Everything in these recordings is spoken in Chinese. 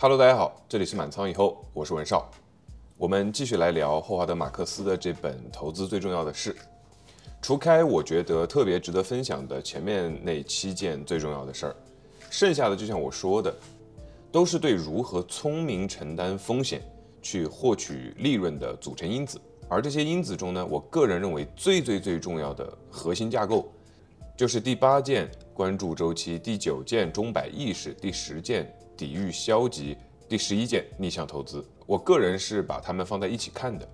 Hello，大家好，这里是满仓以后，我是文少。我们继续来聊霍华德·马克思的这本《投资最重要的事》。除开我觉得特别值得分享的前面那七件最重要的事儿，剩下的就像我说的，都是对如何聪明承担风险去获取利润的组成因子。而这些因子中呢，我个人认为最最最重要的核心架构，就是第八件关注周期，第九件钟摆意识，第十件。抵御消极，第十一件逆向投资，我个人是把它们放在一起看的。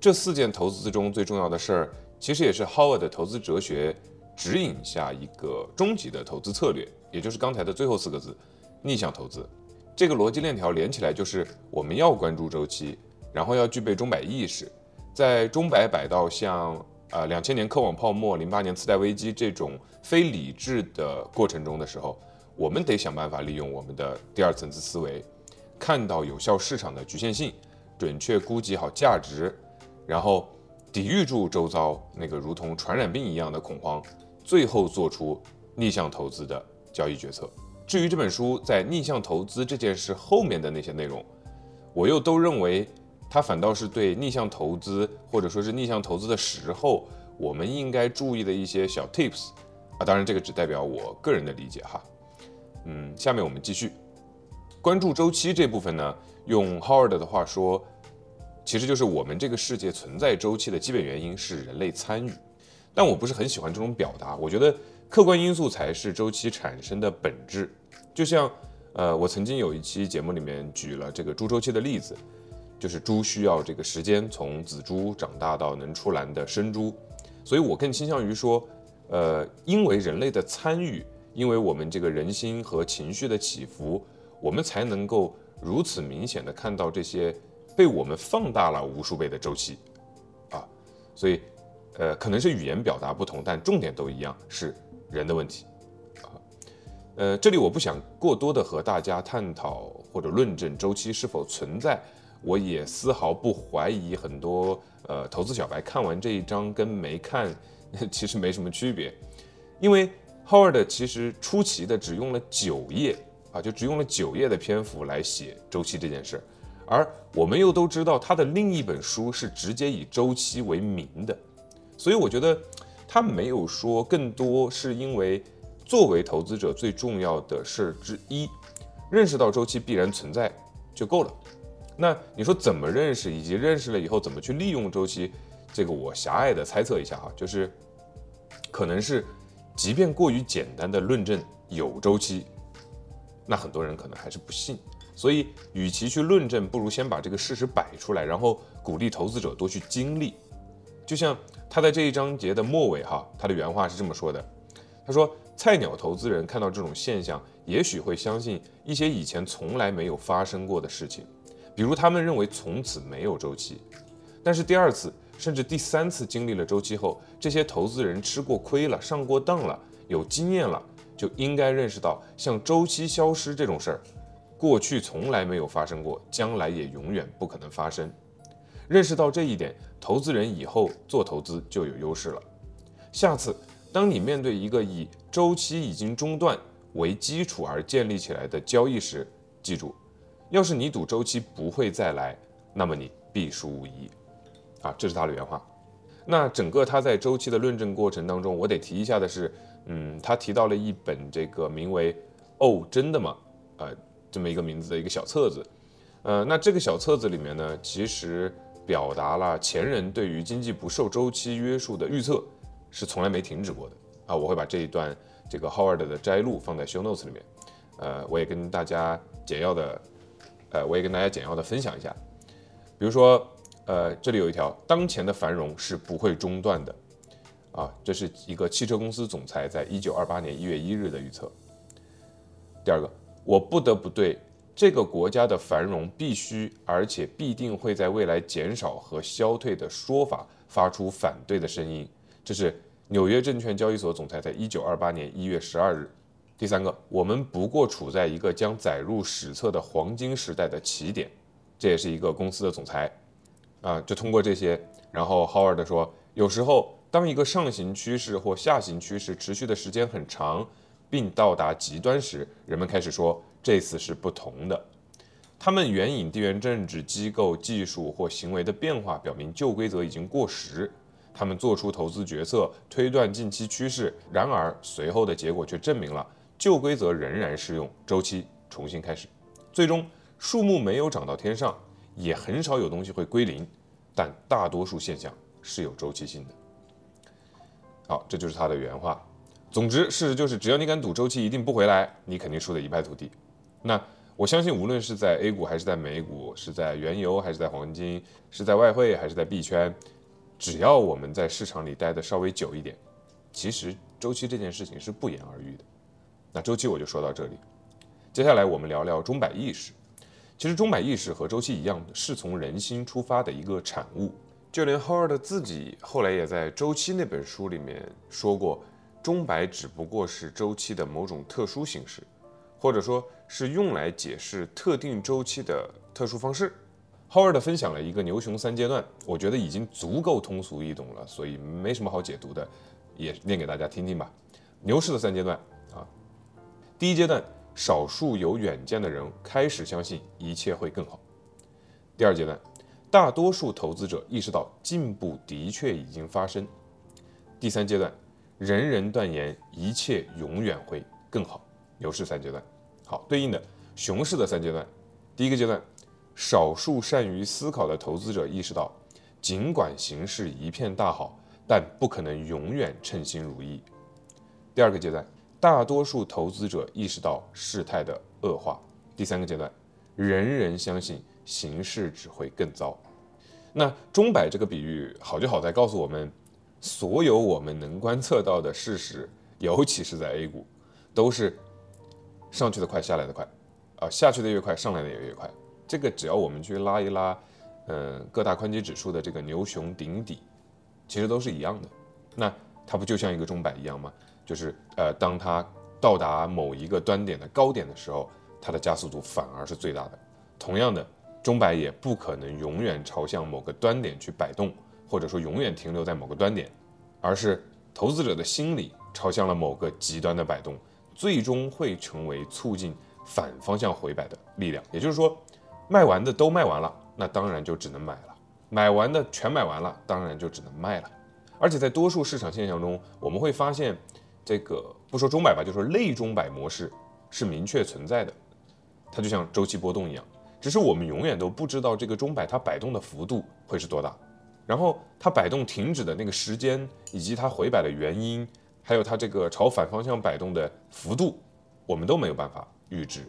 这四件投资中最重要的事儿，其实也是 Howard 的投资哲学指引下一个终极的投资策略，也就是刚才的最后四个字：逆向投资。这个逻辑链条连起来就是我们要关注周期，然后要具备钟摆意识，在钟摆摆到像呃两千年科网泡沫、零八年次贷危机这种非理智的过程中的时候。我们得想办法利用我们的第二层次思维，看到有效市场的局限性，准确估计好价值，然后抵御住周遭那个如同传染病一样的恐慌，最后做出逆向投资的交易决策。至于这本书在逆向投资这件事后面的那些内容，我又都认为它反倒是对逆向投资或者说是逆向投资的时候，我们应该注意的一些小 tips 啊，当然这个只代表我个人的理解哈。嗯，下面我们继续关注周期这部分呢。用 Howard 的话说，其实就是我们这个世界存在周期的基本原因是人类参与。但我不是很喜欢这种表达，我觉得客观因素才是周期产生的本质。就像呃，我曾经有一期节目里面举了这个猪周期的例子，就是猪需要这个时间从仔猪长大到能出栏的生猪，所以我更倾向于说，呃，因为人类的参与。因为我们这个人心和情绪的起伏，我们才能够如此明显的看到这些被我们放大了无数倍的周期，啊，所以，呃，可能是语言表达不同，但重点都一样，是人的问题，啊，呃，这里我不想过多的和大家探讨或者论证周期是否存在，我也丝毫不怀疑很多呃投资小白看完这一章跟没看 其实没什么区别，因为。Howard 其实出奇的只用了九页啊，就只用了九页的篇幅来写周期这件事儿，而我们又都知道他的另一本书是直接以周期为名的，所以我觉得他没有说更多，是因为作为投资者最重要的事儿之一，认识到周期必然存在就够了。那你说怎么认识，以及认识了以后怎么去利用周期，这个我狭隘的猜测一下哈，就是可能是。即便过于简单的论证有周期，那很多人可能还是不信。所以，与其去论证，不如先把这个事实摆出来，然后鼓励投资者多去经历。就像他在这一章节的末尾，哈，他的原话是这么说的：他说，菜鸟投资人看到这种现象，也许会相信一些以前从来没有发生过的事情，比如他们认为从此没有周期，但是第二次。甚至第三次经历了周期后，这些投资人吃过亏了，上过当了，有经验了，就应该认识到，像周期消失这种事儿，过去从来没有发生过，将来也永远不可能发生。认识到这一点，投资人以后做投资就有优势了。下次当你面对一个以周期已经中断为基础而建立起来的交易时，记住，要是你赌周期不会再来，那么你必输无疑。啊，这是他的原话。那整个他在周期的论证过程当中，我得提一下的是，嗯，他提到了一本这个名为《哦，真的吗》呃这么一个名字的一个小册子。呃，那这个小册子里面呢，其实表达了前人对于经济不受周期约束的预测是从来没停止过的。啊，我会把这一段这个 Howard 的摘录放在 Show Notes 里面。呃，我也跟大家简要的，呃，我也跟大家简要的分享一下，比如说。呃，这里有一条，当前的繁荣是不会中断的，啊，这是一个汽车公司总裁在一九二八年一月一日的预测。第二个，我不得不对这个国家的繁荣必须而且必定会在未来减少和消退的说法发出反对的声音。这是纽约证券交易所总裁在一九二八年一月十二日。第三个，我们不过处在一个将载入史册的黄金时代的起点。这也是一个公司的总裁。啊，就通过这些，然后 Howard 说，有时候当一个上行趋势或下行趋势持续的时间很长，并到达极端时，人们开始说这次是不同的。他们援引地缘政治、机构、技术或行为的变化，表明旧规则已经过时。他们做出投资决策，推断近期趋势。然而，随后的结果却证明了旧规则仍然适用，周期重新开始。最终，树木没有长到天上，也很少有东西会归零，但大多数现象是有周期性的。好，这就是他的原话。总之，事实就是，只要你敢赌周期一定不回来，你肯定输得一败涂地。那我相信，无论是在 A 股还是在美股，是在原油还是在黄金，是在外汇还是在币圈，只要我们在市场里待的稍微久一点，其实周期这件事情是不言而喻的。那周期我就说到这里，接下来我们聊聊钟摆意识。其实钟摆意识和周期一样，是从人心出发的一个产物。就连 Howard 自己后来也在《周期》那本书里面说过，钟摆只不过是周期的某种特殊形式，或者说是用来解释特定周期的特殊方式。Howard 分享了一个牛熊三阶段，我觉得已经足够通俗易懂了，所以没什么好解读的，也念给大家听听吧。牛市的三阶段啊，第一阶段，少数有远见的人开始相信一切会更好。第二阶段。大多数投资者意识到进步的确已经发生。第三阶段，人人断言一切永远会更好。牛市三阶段，好，对应的熊市的三阶段。第一个阶段，少数善于思考的投资者意识到，尽管形势一片大好，但不可能永远称心如意。第二个阶段，大多数投资者意识到事态的恶化。第三个阶段，人人相信。形势只会更糟。那钟摆这个比喻好就好在告诉我们，所有我们能观测到的事实，尤其是在 A 股，都是上去的快，下来的快，啊，下去的越快，上来的也越快。这个只要我们去拉一拉，嗯，各大宽基指数的这个牛熊顶底，其实都是一样的。那它不就像一个钟摆一样吗？就是呃，当它到达某一个端点的高点的时候，它的加速度反而是最大的。同样的。钟摆也不可能永远朝向某个端点去摆动，或者说永远停留在某个端点，而是投资者的心理朝向了某个极端的摆动，最终会成为促进反方向回摆的力量。也就是说，卖完的都卖完了，那当然就只能买了；买完的全买完了，当然就只能卖了。而且在多数市场现象中，我们会发现，这个不说钟摆吧，就说类钟摆模式是明确存在的，它就像周期波动一样。只是我们永远都不知道这个钟摆它摆动的幅度会是多大，然后它摆动停止的那个时间，以及它回摆的原因，还有它这个朝反方向摆动的幅度，我们都没有办法预知。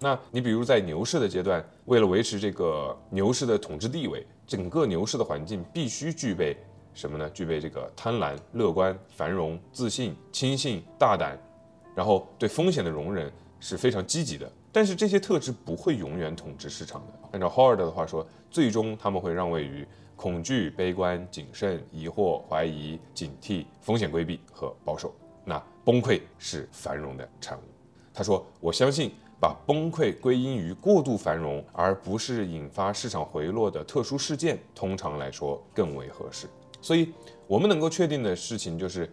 那你比如在牛市的阶段，为了维持这个牛市的统治地位，整个牛市的环境必须具备什么呢？具备这个贪婪、乐观、繁荣、自信、轻信、大胆，然后对风险的容忍是非常积极的。但是这些特质不会永远统治市场的。按照 Howard 的话说，最终他们会让位于恐惧、悲观、谨慎、疑惑、怀疑、警惕、风险规避和保守。那崩溃是繁荣的产物。他说：“我相信把崩溃归因于过度繁荣，而不是引发市场回落的特殊事件，通常来说更为合适。所以，我们能够确定的事情就是，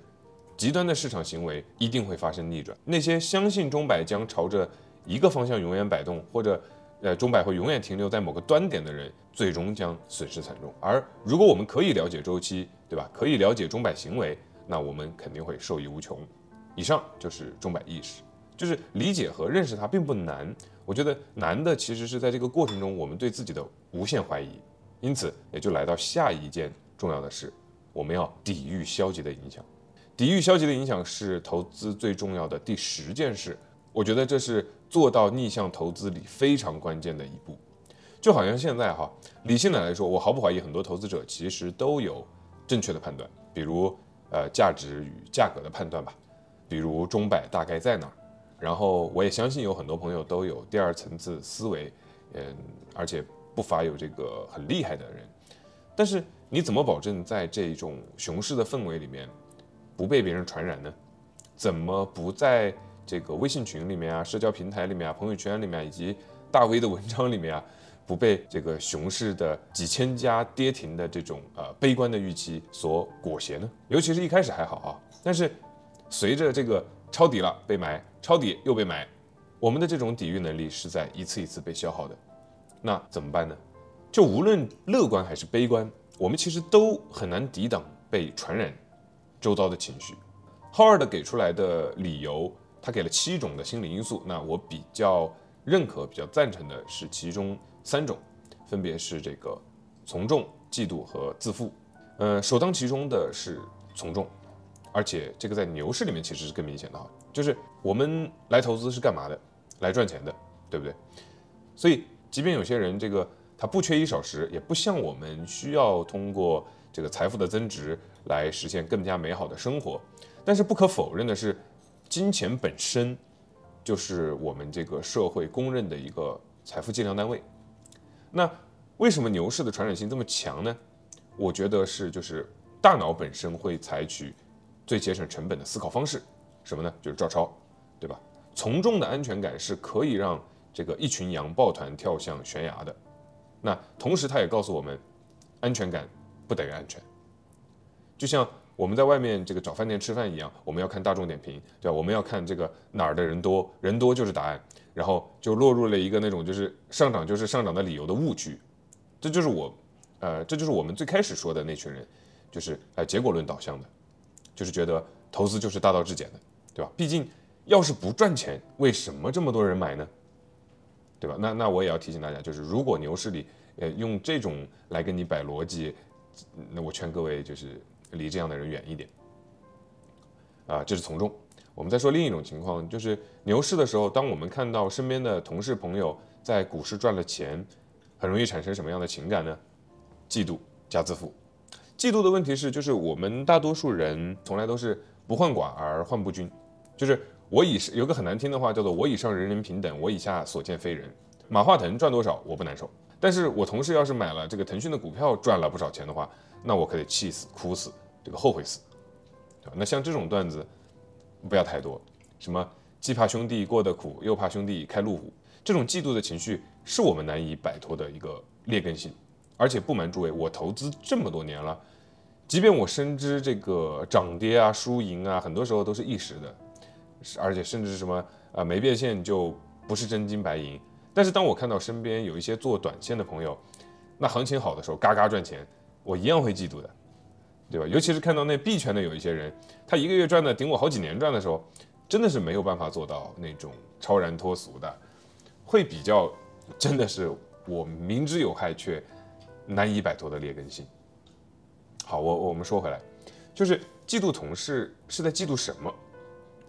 极端的市场行为一定会发生逆转。那些相信钟摆将朝着……一个方向永远摆动，或者，呃，钟摆会永远停留在某个端点的人，最终将损失惨重。而如果我们可以了解周期，对吧？可以了解钟摆行为，那我们肯定会受益无穷。以上就是钟摆意识，就是理解和认识它并不难。我觉得难的其实是在这个过程中，我们对自己的无限怀疑。因此，也就来到下一件重要的是，我们要抵御消极的影响。抵御消极的影响是投资最重要的第十件事。我觉得这是做到逆向投资里非常关键的一步，就好像现在哈，理性的来说，我毫不怀疑很多投资者其实都有正确的判断，比如呃价值与价格的判断吧，比如钟摆大概在哪儿，然后我也相信有很多朋友都有第二层次思维，嗯，而且不乏有这个很厉害的人，但是你怎么保证在这种熊市的氛围里面不被别人传染呢？怎么不在？这个微信群里面啊，社交平台里面啊，朋友圈里面以及大 V 的文章里面啊，不被这个熊市的几千家跌停的这种呃悲观的预期所裹挟呢？尤其是一开始还好啊，但是随着这个抄底了被埋，抄底又被埋，我们的这种抵御能力是在一次一次被消耗的。那怎么办呢？就无论乐观还是悲观，我们其实都很难抵挡被传染周遭的情绪。Howard 给出来的理由，他给了七种的心理因素。那我比较认可、比较赞成的是其中三种，分别是这个从众、嫉妒和自负。呃，首当其冲的是从众，而且这个在牛市里面其实是更明显的哈，就是我们来投资是干嘛的？来赚钱的，对不对？所以，即便有些人这个它不缺衣少食，也不像我们需要通过这个财富的增值来实现更加美好的生活。但是不可否认的是，金钱本身就是我们这个社会公认的一个财富计量单位。那为什么牛市的传染性这么强呢？我觉得是就是大脑本身会采取最节省成本的思考方式，什么呢？就是照抄，对吧？从众的安全感是可以让这个一群羊抱团跳向悬崖的。那同时，他也告诉我们，安全感不等于安全，就像。我们在外面这个找饭店吃饭一样，我们要看大众点评，对吧？我们要看这个哪儿的人多，人多就是答案，然后就落入了一个那种就是上涨就是上涨的理由的误区，这就是我，呃，这就是我们最开始说的那群人，就是呃结果论导向的，就是觉得投资就是大道至简的，对吧？毕竟要是不赚钱，为什么这么多人买呢？对吧？那那我也要提醒大家，就是如果牛市里，呃，用这种来跟你摆逻辑，那我劝各位就是。离这样的人远一点，啊，这是从众。我们再说另一种情况，就是牛市的时候，当我们看到身边的同事朋友在股市赚了钱，很容易产生什么样的情感呢？嫉妒加自负。嫉妒的问题是，就是我们大多数人从来都是不患寡而患不均，就是我以有个很难听的话叫做“我以上人人平等，我以下所见非人”。马化腾赚多少我不难受，但是我同事要是买了这个腾讯的股票赚了不少钱的话。那我可得气死、哭死、这个后悔死，那像这种段子不要太多，什么既怕兄弟过得苦，又怕兄弟开路虎，这种嫉妒的情绪是我们难以摆脱的一个劣根性。而且不瞒诸位，我投资这么多年了，即便我深知这个涨跌啊、输赢啊，很多时候都是一时的，而且甚至是什么啊没变现就不是真金白银。但是当我看到身边有一些做短线的朋友，那行情好的时候嘎嘎赚钱。我一样会嫉妒的，对吧？尤其是看到那币圈的有一些人，他一个月赚的顶我好几年赚的时候，真的是没有办法做到那种超然脱俗的，会比较，真的是我明知有害却难以摆脱的劣根性。好，我我们说回来，就是嫉妒同事是在嫉妒什么？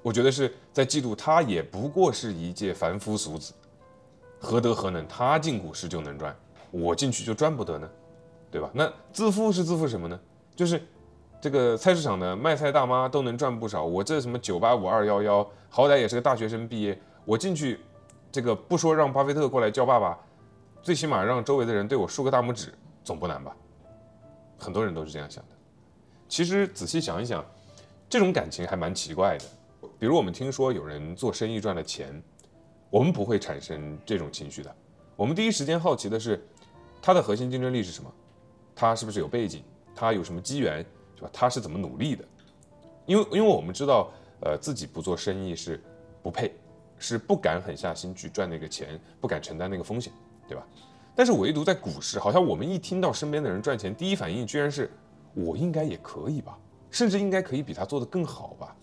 我觉得是在嫉妒他也不过是一介凡夫俗子，何德何能？他进股市就能赚，我进去就赚不得呢？对吧？那自负是自负什么呢？就是这个菜市场的卖菜大妈都能赚不少，我这什么九八五二幺幺，好歹也是个大学生毕业，我进去，这个不说让巴菲特过来叫爸爸，最起码让周围的人对我竖个大拇指，总不难吧？很多人都是这样想的。其实仔细想一想，这种感情还蛮奇怪的。比如我们听说有人做生意赚了钱，我们不会产生这种情绪的。我们第一时间好奇的是，他的核心竞争力是什么？他是不是有背景？他有什么机缘，是吧？他是怎么努力的？因为，因为我们知道，呃，自己不做生意是不配，是不敢狠下心去赚那个钱，不敢承担那个风险，对吧？但是唯独在股市，好像我们一听到身边的人赚钱，第一反应居然是我应该也可以吧，甚至应该可以比他做得更好吧？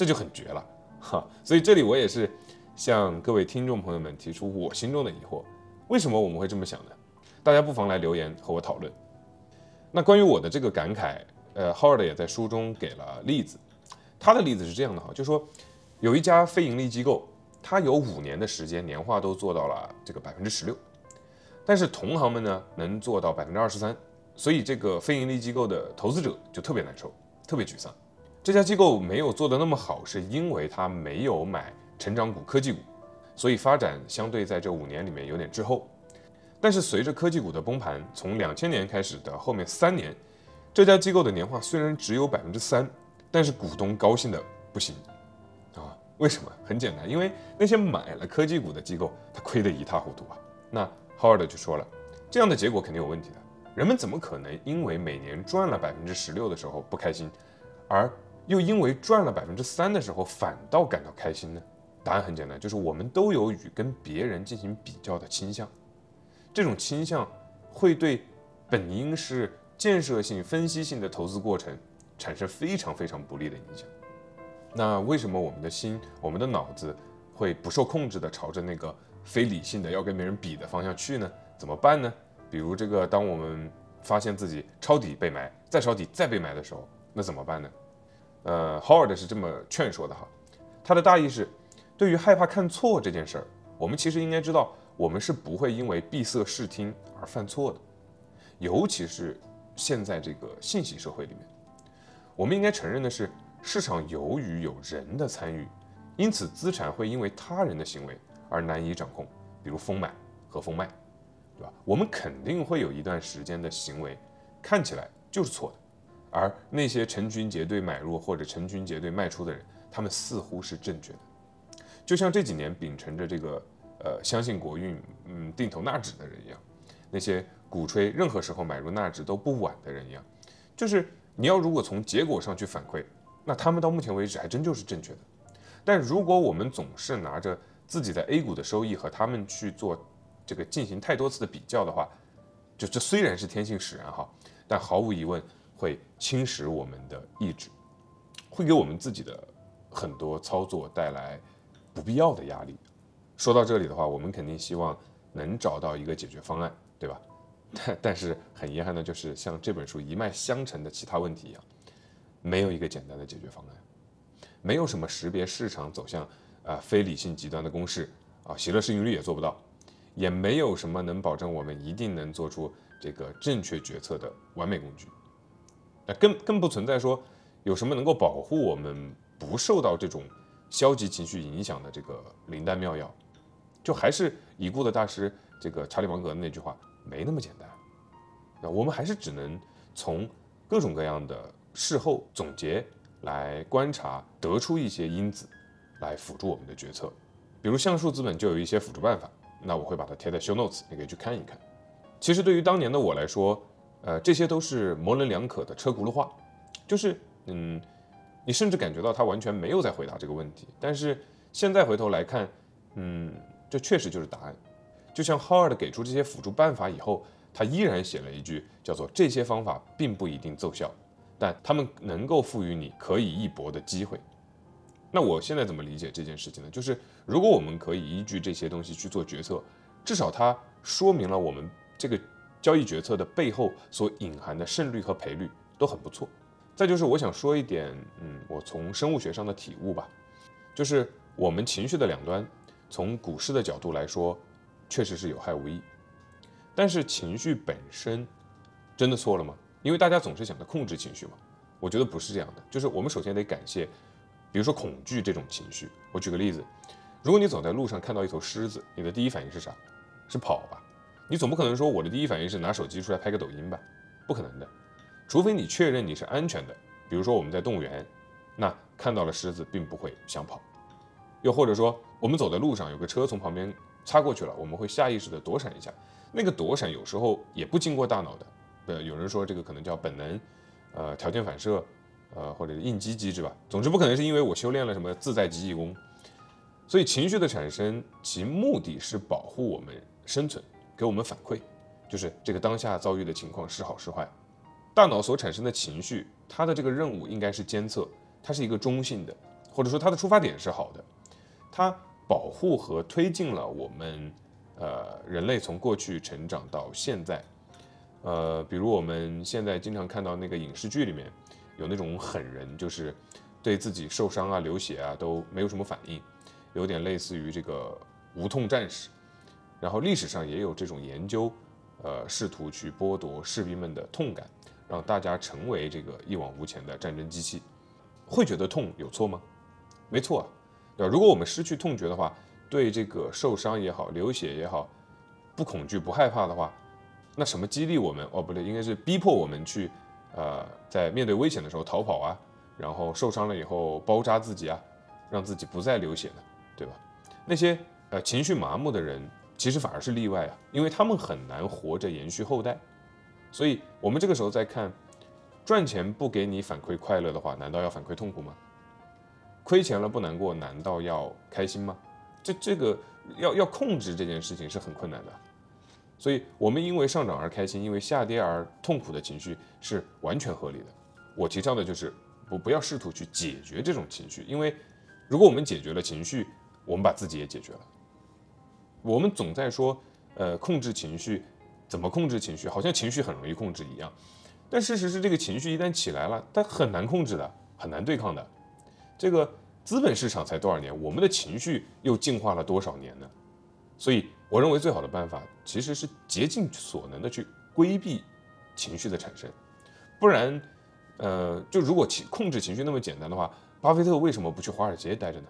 这、就很绝了，哈！所以这里我也是向各位听众朋友们提出我心中的疑惑：为什么我们会这么想呢？大家不妨来留言和我讨论。那关于我的这个感慨，呃，Howard 也在书中给了例子。他的例子是这样的哈，就说有一家非盈利机构，他有五年的时间年化都做到了这个百分之十六，但是同行们呢能做到百分之二十三，所以这个非盈利机构的投资者就特别难受，特别沮丧。这家机构没有做得那么好，是因为他没有买成长股、科技股，所以发展相对在这五年里面有点滞后。但是随着科技股的崩盘，从两千年开始的后面三年，这家机构的年化虽然只有百分之三，但是股东高兴的不行啊！为什么？很简单，因为那些买了科技股的机构，他亏得一塌糊涂啊。那 Howard 就说了，这样的结果肯定有问题的。人们怎么可能因为每年赚了百分之十六的时候不开心，而又因为赚了百分之三的时候反倒感到开心呢？答案很简单，就是我们都有与跟别人进行比较的倾向，这种倾向会对本应是建设性、分析性的投资过程产生非常非常不利的影响。那为什么我们的心、我们的脑子会不受控制的朝着那个非理性的要跟别人比的方向去呢？怎么办呢？比如这个，当我们发现自己抄底被埋，再抄底再被埋的时候，那怎么办呢？呃，Howard 是这么劝说的哈，他的大意是。对于害怕看错这件事儿，我们其实应该知道，我们是不会因为闭塞视听而犯错的。尤其是现在这个信息社会里面，我们应该承认的是，市场由于有人的参与，因此资产会因为他人的行为而难以掌控，比如疯买和疯卖，对吧？我们肯定会有一段时间的行为看起来就是错的，而那些成群结队买入或者成群结队卖出的人，他们似乎是正确的。就像这几年秉承着这个呃相信国运，嗯定投纳指的人一样，那些鼓吹任何时候买入纳指都不晚的人一样，就是你要如果从结果上去反馈，那他们到目前为止还真就是正确的。但如果我们总是拿着自己在 A 股的收益和他们去做这个进行太多次的比较的话，就这虽然是天性使然哈，但毫无疑问会侵蚀我们的意志，会给我们自己的很多操作带来。不必要的压力。说到这里的话，我们肯定希望能找到一个解决方案，对吧？但但是很遗憾的就是，像这本书一脉相承的其他问题一样，没有一个简单的解决方案，没有什么识别市场走向啊非理性极端的公式啊，喜乐市盈率也做不到，也没有什么能保证我们一定能做出这个正确决策的完美工具。更更不存在说有什么能够保护我们不受到这种。消极情绪影响的这个灵丹妙药，就还是已故的大师这个查理芒格的那句话，没那么简单。那我们还是只能从各种各样的事后总结来观察，得出一些因子来辅助我们的决策。比如橡树资本就有一些辅助办法，那我会把它贴在 show notes，你可以去看一看。其实对于当年的我来说，呃，这些都是模棱两可的车轱辘话，就是嗯。你甚至感觉到他完全没有在回答这个问题，但是现在回头来看，嗯，这确实就是答案。就像 Howard 给出这些辅助办法以后，他依然写了一句叫做“这些方法并不一定奏效，但他们能够赋予你可以一搏的机会”。那我现在怎么理解这件事情呢？就是如果我们可以依据这些东西去做决策，至少它说明了我们这个交易决策的背后所隐含的胜率和赔率都很不错。再就是我想说一点，嗯，我从生物学上的体悟吧，就是我们情绪的两端，从股市的角度来说，确实是有害无益。但是情绪本身真的错了吗？因为大家总是想着控制情绪嘛，我觉得不是这样的。就是我们首先得感谢，比如说恐惧这种情绪。我举个例子，如果你走在路上看到一头狮子，你的第一反应是啥？是跑吧？你总不可能说我的第一反应是拿手机出来拍个抖音吧？不可能的。除非你确认你是安全的，比如说我们在动物园，那看到了狮子并不会想跑，又或者说我们走在路上有个车从旁边擦过去了，我们会下意识的躲闪一下，那个躲闪有时候也不经过大脑的，呃，有人说这个可能叫本能，呃，条件反射，呃，或者是应激机制吧，总之不可能是因为我修炼了什么自在极意功，所以情绪的产生其目的是保护我们生存，给我们反馈，就是这个当下遭遇的情况是好是坏。大脑所产生的情绪，它的这个任务应该是监测，它是一个中性的，或者说它的出发点是好的，它保护和推进了我们，呃，人类从过去成长到现在，呃，比如我们现在经常看到那个影视剧里面有那种狠人，就是对自己受伤啊、流血啊都没有什么反应，有点类似于这个无痛战士，然后历史上也有这种研究，呃，试图去剥夺士兵们的痛感。让大家成为这个一往无前的战争机器，会觉得痛有错吗？没错啊，对吧？如果我们失去痛觉的话，对这个受伤也好、流血也好，不恐惧、不害怕的话，那什么激励我们？哦，不对，应该是逼迫我们去，呃，在面对危险的时候逃跑啊，然后受伤了以后包扎自己啊，让自己不再流血呢，对吧？那些呃情绪麻木的人，其实反而是例外啊，因为他们很难活着延续后代。所以，我们这个时候再看，赚钱不给你反馈快乐的话，难道要反馈痛苦吗？亏钱了不难过，难道要开心吗？这这个要要控制这件事情是很困难的。所以，我们因为上涨而开心，因为下跌而痛苦的情绪是完全合理的。我提倡的就是不不要试图去解决这种情绪，因为如果我们解决了情绪，我们把自己也解决了。我们总在说，呃，控制情绪，怎么控制情绪？好像情绪很容易控制一样。但事实是，这个情绪一旦起来了，它很难控制的，很难对抗的。这个资本市场才多少年，我们的情绪又进化了多少年呢？所以，我认为最好的办法其实是竭尽所能的去规避情绪的产生，不然，呃，就如果情控制情绪那么简单的话，巴菲特为什么不去华尔街待着呢？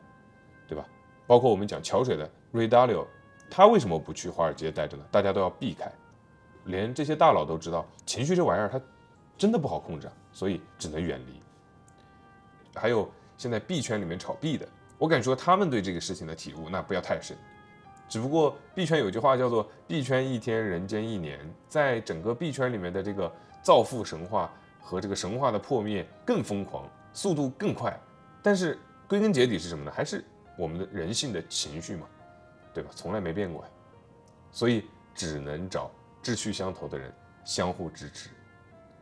对吧？包括我们讲桥水的 Ray Dalio。他为什么不去华尔街待着呢？大家都要避开，连这些大佬都知道，情绪这玩意儿它真的不好控制，所以只能远离。还有现在币圈里面炒币的，我敢说他们对这个事情的体悟那不要太深。只不过币圈有句话叫做“币圈一天，人间一年”，在整个币圈里面的这个造富神话和这个神话的破灭更疯狂，速度更快。但是归根结底是什么呢？还是我们的人性的情绪嘛。对吧？从来没变过呀，所以只能找志趣相投的人相互支持。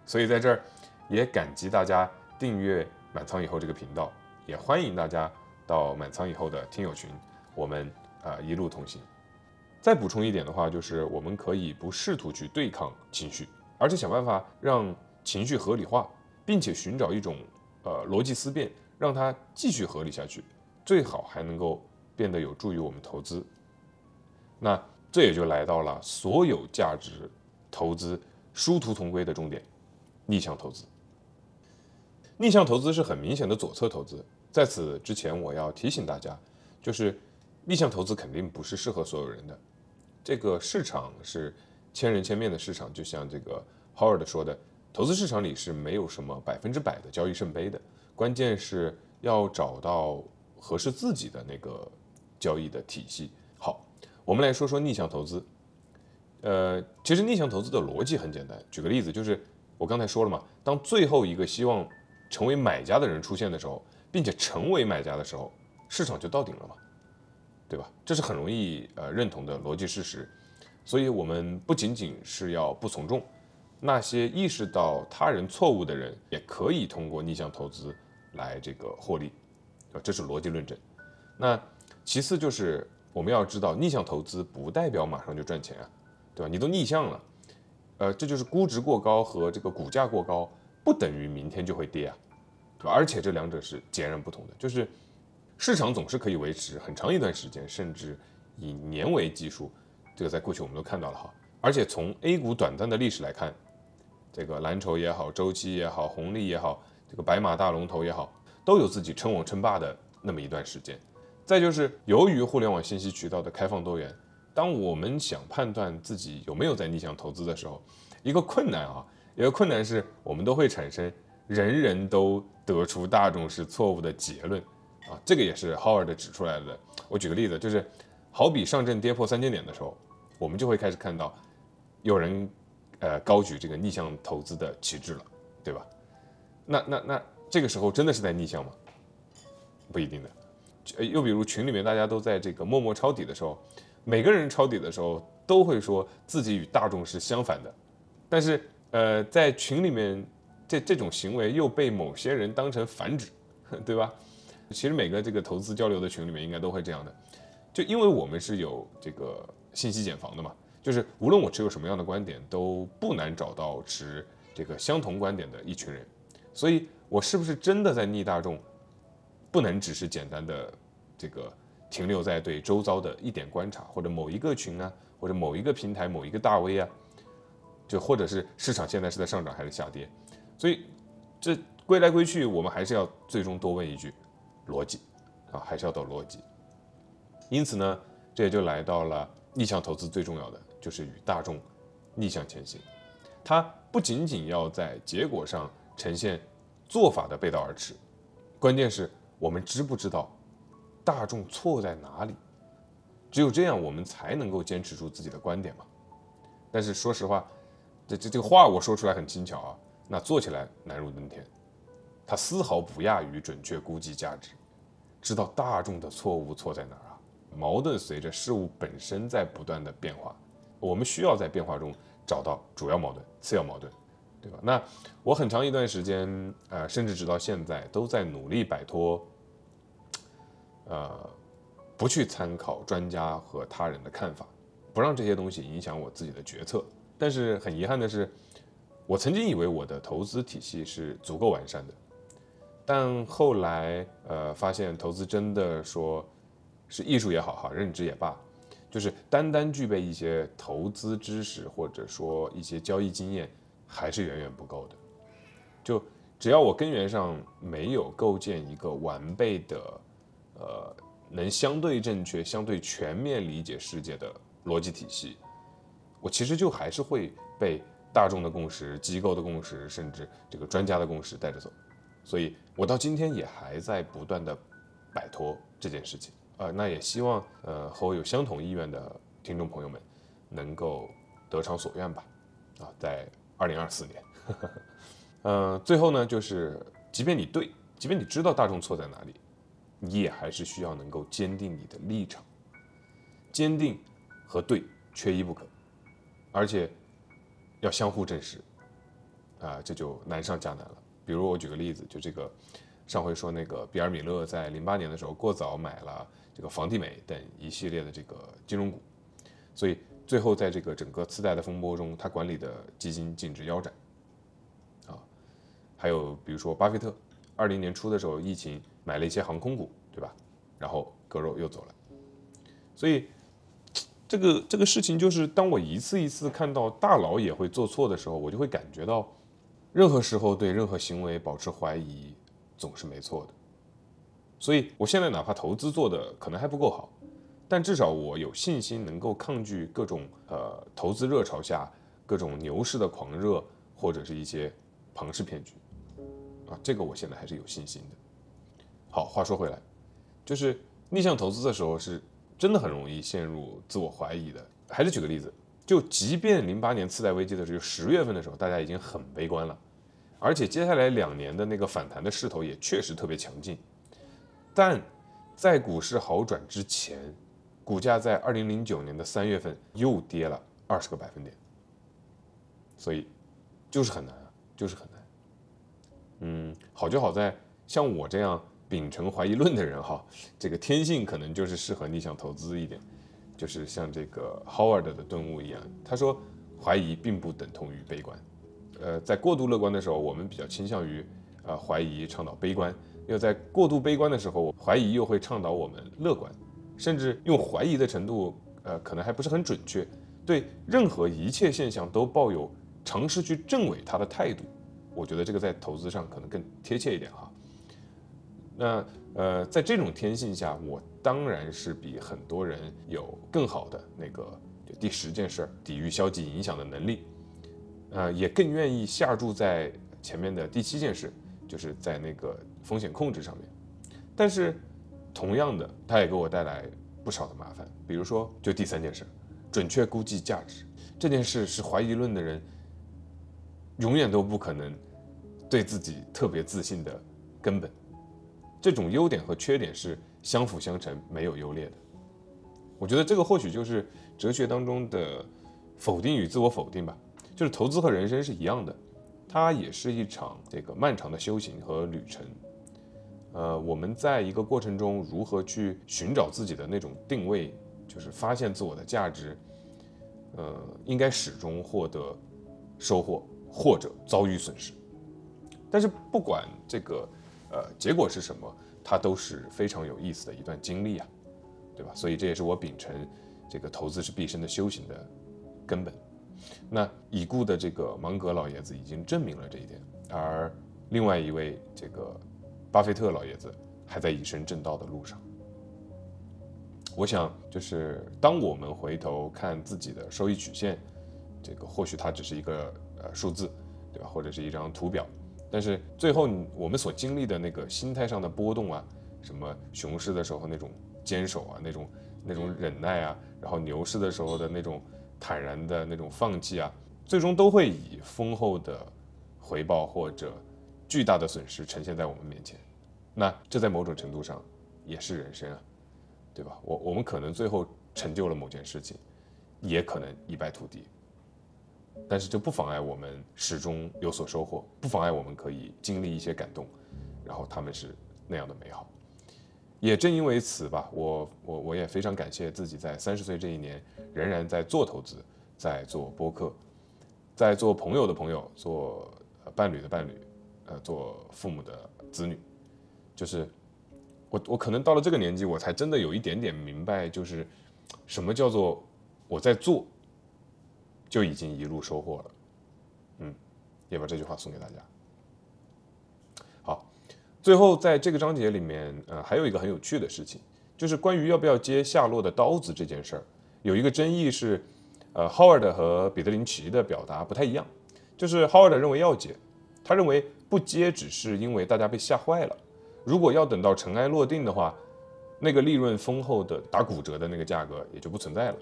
所以在这儿也感激大家订阅满仓以后这个频道，也欢迎大家到满仓以后的听友群，我们啊一路同行。再补充一点的话，就是我们可以不试图去对抗情绪，而且想办法让情绪合理化，并且寻找一种呃逻辑思辨，让它继续合理下去，最好还能够变得有助于我们投资。那这也就来到了所有价值投资殊途同归的终点——逆向投资。逆向投资是很明显的左侧投资。在此之前，我要提醒大家，就是逆向投资肯定不是适合所有人的。这个市场是千人千面的市场，就像这个 Howard 说的，投资市场里是没有什么百分之百的交易圣杯的，关键是要找到合适自己的那个交易的体系。我们来说说逆向投资，呃，其实逆向投资的逻辑很简单。举个例子，就是我刚才说了嘛，当最后一个希望成为买家的人出现的时候，并且成为买家的时候，市场就到顶了嘛，对吧？这是很容易呃认同的逻辑事实。所以，我们不仅仅是要不从众，那些意识到他人错误的人，也可以通过逆向投资来这个获利，啊，这是逻辑论证。那其次就是。我们要知道，逆向投资不代表马上就赚钱啊，对吧？你都逆向了，呃，这就是估值过高和这个股价过高不等于明天就会跌啊，对吧？而且这两者是截然不同的，就是市场总是可以维持很长一段时间，甚至以年为基数，这个在过去我们都看到了哈。而且从 A 股短暂的历史来看，这个蓝筹也好，周期也好，红利也好，这个白马大龙头也好，都有自己称王称霸的那么一段时间。再就是，由于互联网信息渠道的开放多元，当我们想判断自己有没有在逆向投资的时候，一个困难啊，一个困难是我们都会产生人人都得出大众是错误的结论啊，这个也是 Howard 指出来的。我举个例子，就是好比上证跌破三千点的时候，我们就会开始看到有人呃高举这个逆向投资的旗帜了，对吧？那那那这个时候真的是在逆向吗？不一定的。呃，又比如群里面大家都在这个默默抄底的时候，每个人抄底的时候都会说自己与大众是相反的，但是呃，在群里面这这种行为又被某些人当成反指，对吧？其实每个这个投资交流的群里面应该都会这样的，就因为我们是有这个信息茧房的嘛，就是无论我持有什么样的观点，都不难找到持这个相同观点的一群人，所以我是不是真的在逆大众？不能只是简单的这个停留在对周遭的一点观察，或者某一个群啊，或者某一个平台、某一个大 V 啊，就或者是市场现在是在上涨还是下跌，所以这归来归去，我们还是要最终多问一句：逻辑啊，还是要到逻辑。因此呢，这也就来到了逆向投资最重要的，就是与大众逆向前行。它不仅仅要在结果上呈现做法的背道而驰，关键是。我们知不知道大众错在哪里？只有这样，我们才能够坚持住自己的观点嘛。但是说实话，这这这个话我说出来很轻巧啊，那做起来难如登天。它丝毫不亚于准确估计价值。知道大众的错误错在哪儿啊？矛盾随着事物本身在不断的变化，我们需要在变化中找到主要矛盾、次要矛盾，对吧？那我很长一段时间，呃，甚至直到现在，都在努力摆脱，呃，不去参考专家和他人的看法，不让这些东西影响我自己的决策。但是很遗憾的是。我曾经以为我的投资体系是足够完善的，但后来呃发现投资真的说是艺术也好哈，认知也罢，就是单单具备一些投资知识或者说一些交易经验还是远远不够的。就只要我根源上没有构建一个完备的呃能相对正确、相对全面理解世界的逻辑体系，我其实就还是会被。大众的共识、机构的共识，甚至这个专家的共识带着走，所以我到今天也还在不断的摆脱这件事情啊。那也希望呃和我有相同意愿的听众朋友们能够得偿所愿吧。啊，在二零二四年，嗯，最后呢，就是即便你对，即便你知道大众错在哪里，你也还是需要能够坚定你的立场，坚定和对缺一不可，而且。要相互证实，啊，这就难上加难了。比如我举个例子，就这个上回说那个比尔·米勒在零八年的时候过早买了这个房地美等一系列的这个金融股，所以最后在这个整个次贷的风波中，他管理的基金净值腰斩。啊，还有比如说巴菲特，二零年初的时候疫情买了一些航空股，对吧？然后割肉又走了，所以。这个这个事情就是，当我一次一次看到大佬也会做错的时候，我就会感觉到，任何时候对任何行为保持怀疑总是没错的。所以，我现在哪怕投资做的可能还不够好，但至少我有信心能够抗拒各种呃投资热潮下各种牛市的狂热或者是一些庞氏骗局啊，这个我现在还是有信心的。好，话说回来，就是逆向投资的时候是。真的很容易陷入自我怀疑的。还是举个例子，就即便零八年次贷危机的时候，十月份的时候，大家已经很悲观了，而且接下来两年的那个反弹的势头也确实特别强劲。但在股市好转之前，股价在二零零九年的三月份又跌了二十个百分点，所以就是很难啊，就是很难。嗯，好就好在像我这样。秉承怀疑论的人哈，这个天性可能就是适合逆向投资一点，就是像这个 Howard 的顿悟一样，他说怀疑并不等同于悲观，呃，在过度乐观的时候，我们比较倾向于呃怀疑倡导悲观；又在过度悲观的时候，怀疑又会倡导我们乐观，甚至用怀疑的程度，呃，可能还不是很准确，对任何一切现象都抱有尝试去证伪它的态度。我觉得这个在投资上可能更贴切一点哈。那呃，在这种天性下，我当然是比很多人有更好的那个第十件事抵御消极影响的能力，呃，也更愿意下注在前面的第七件事，就是在那个风险控制上面。但是，同样的，它也给我带来不少的麻烦。比如说，就第三件事，准确估计价值这件事，是怀疑论的人永远都不可能对自己特别自信的根本。这种优点和缺点是相辅相成，没有优劣的。我觉得这个或许就是哲学当中的否定与自我否定吧。就是投资和人生是一样的，它也是一场这个漫长的修行和旅程。呃，我们在一个过程中如何去寻找自己的那种定位，就是发现自我的价值，呃，应该始终获得收获或者遭遇损失。但是不管这个。呃，结果是什么？它都是非常有意思的一段经历啊，对吧？所以这也是我秉承这个投资是毕生的修行的根本。那已故的这个芒格老爷子已经证明了这一点，而另外一位这个巴菲特老爷子还在以身正道的路上。我想，就是当我们回头看自己的收益曲线，这个或许它只是一个呃数字，对吧？或者是一张图表。但是最后，我们所经历的那个心态上的波动啊，什么熊市的时候那种坚守啊，那种那种忍耐啊，然后牛市的时候的那种坦然的那种放弃啊，最终都会以丰厚的回报或者巨大的损失呈现在我们面前。那这在某种程度上也是人生啊，对吧？我我们可能最后成就了某件事情，也可能一败涂地，但是这不妨碍我们始终有所收获，不妨碍我们可以经历一些感动，然后他们是那样的美好。也正因为此吧，我我我也非常感谢自己在三十岁这一年仍然在做投资，在做播客，在做朋友的朋友，做伴侣的伴侣，呃，做父母的子女，就是我我可能到了这个年纪，我才真的有一点点明白，就是什么叫做我在做就已经一路收获了，嗯，也把这句话送给大家。好最后，在这个章节里面，呃，还有一个很有趣的事情，就是关于要不要接夏洛的刀子这件事儿，有一个争议是，呃，Howard 和彼得林奇的表达不太一样，就是 Howard 认为要接，他认为不接只是因为大家被吓坏了，如果要等到尘埃落定的话，那个利润丰厚的打骨折的那个价格也就不存在了。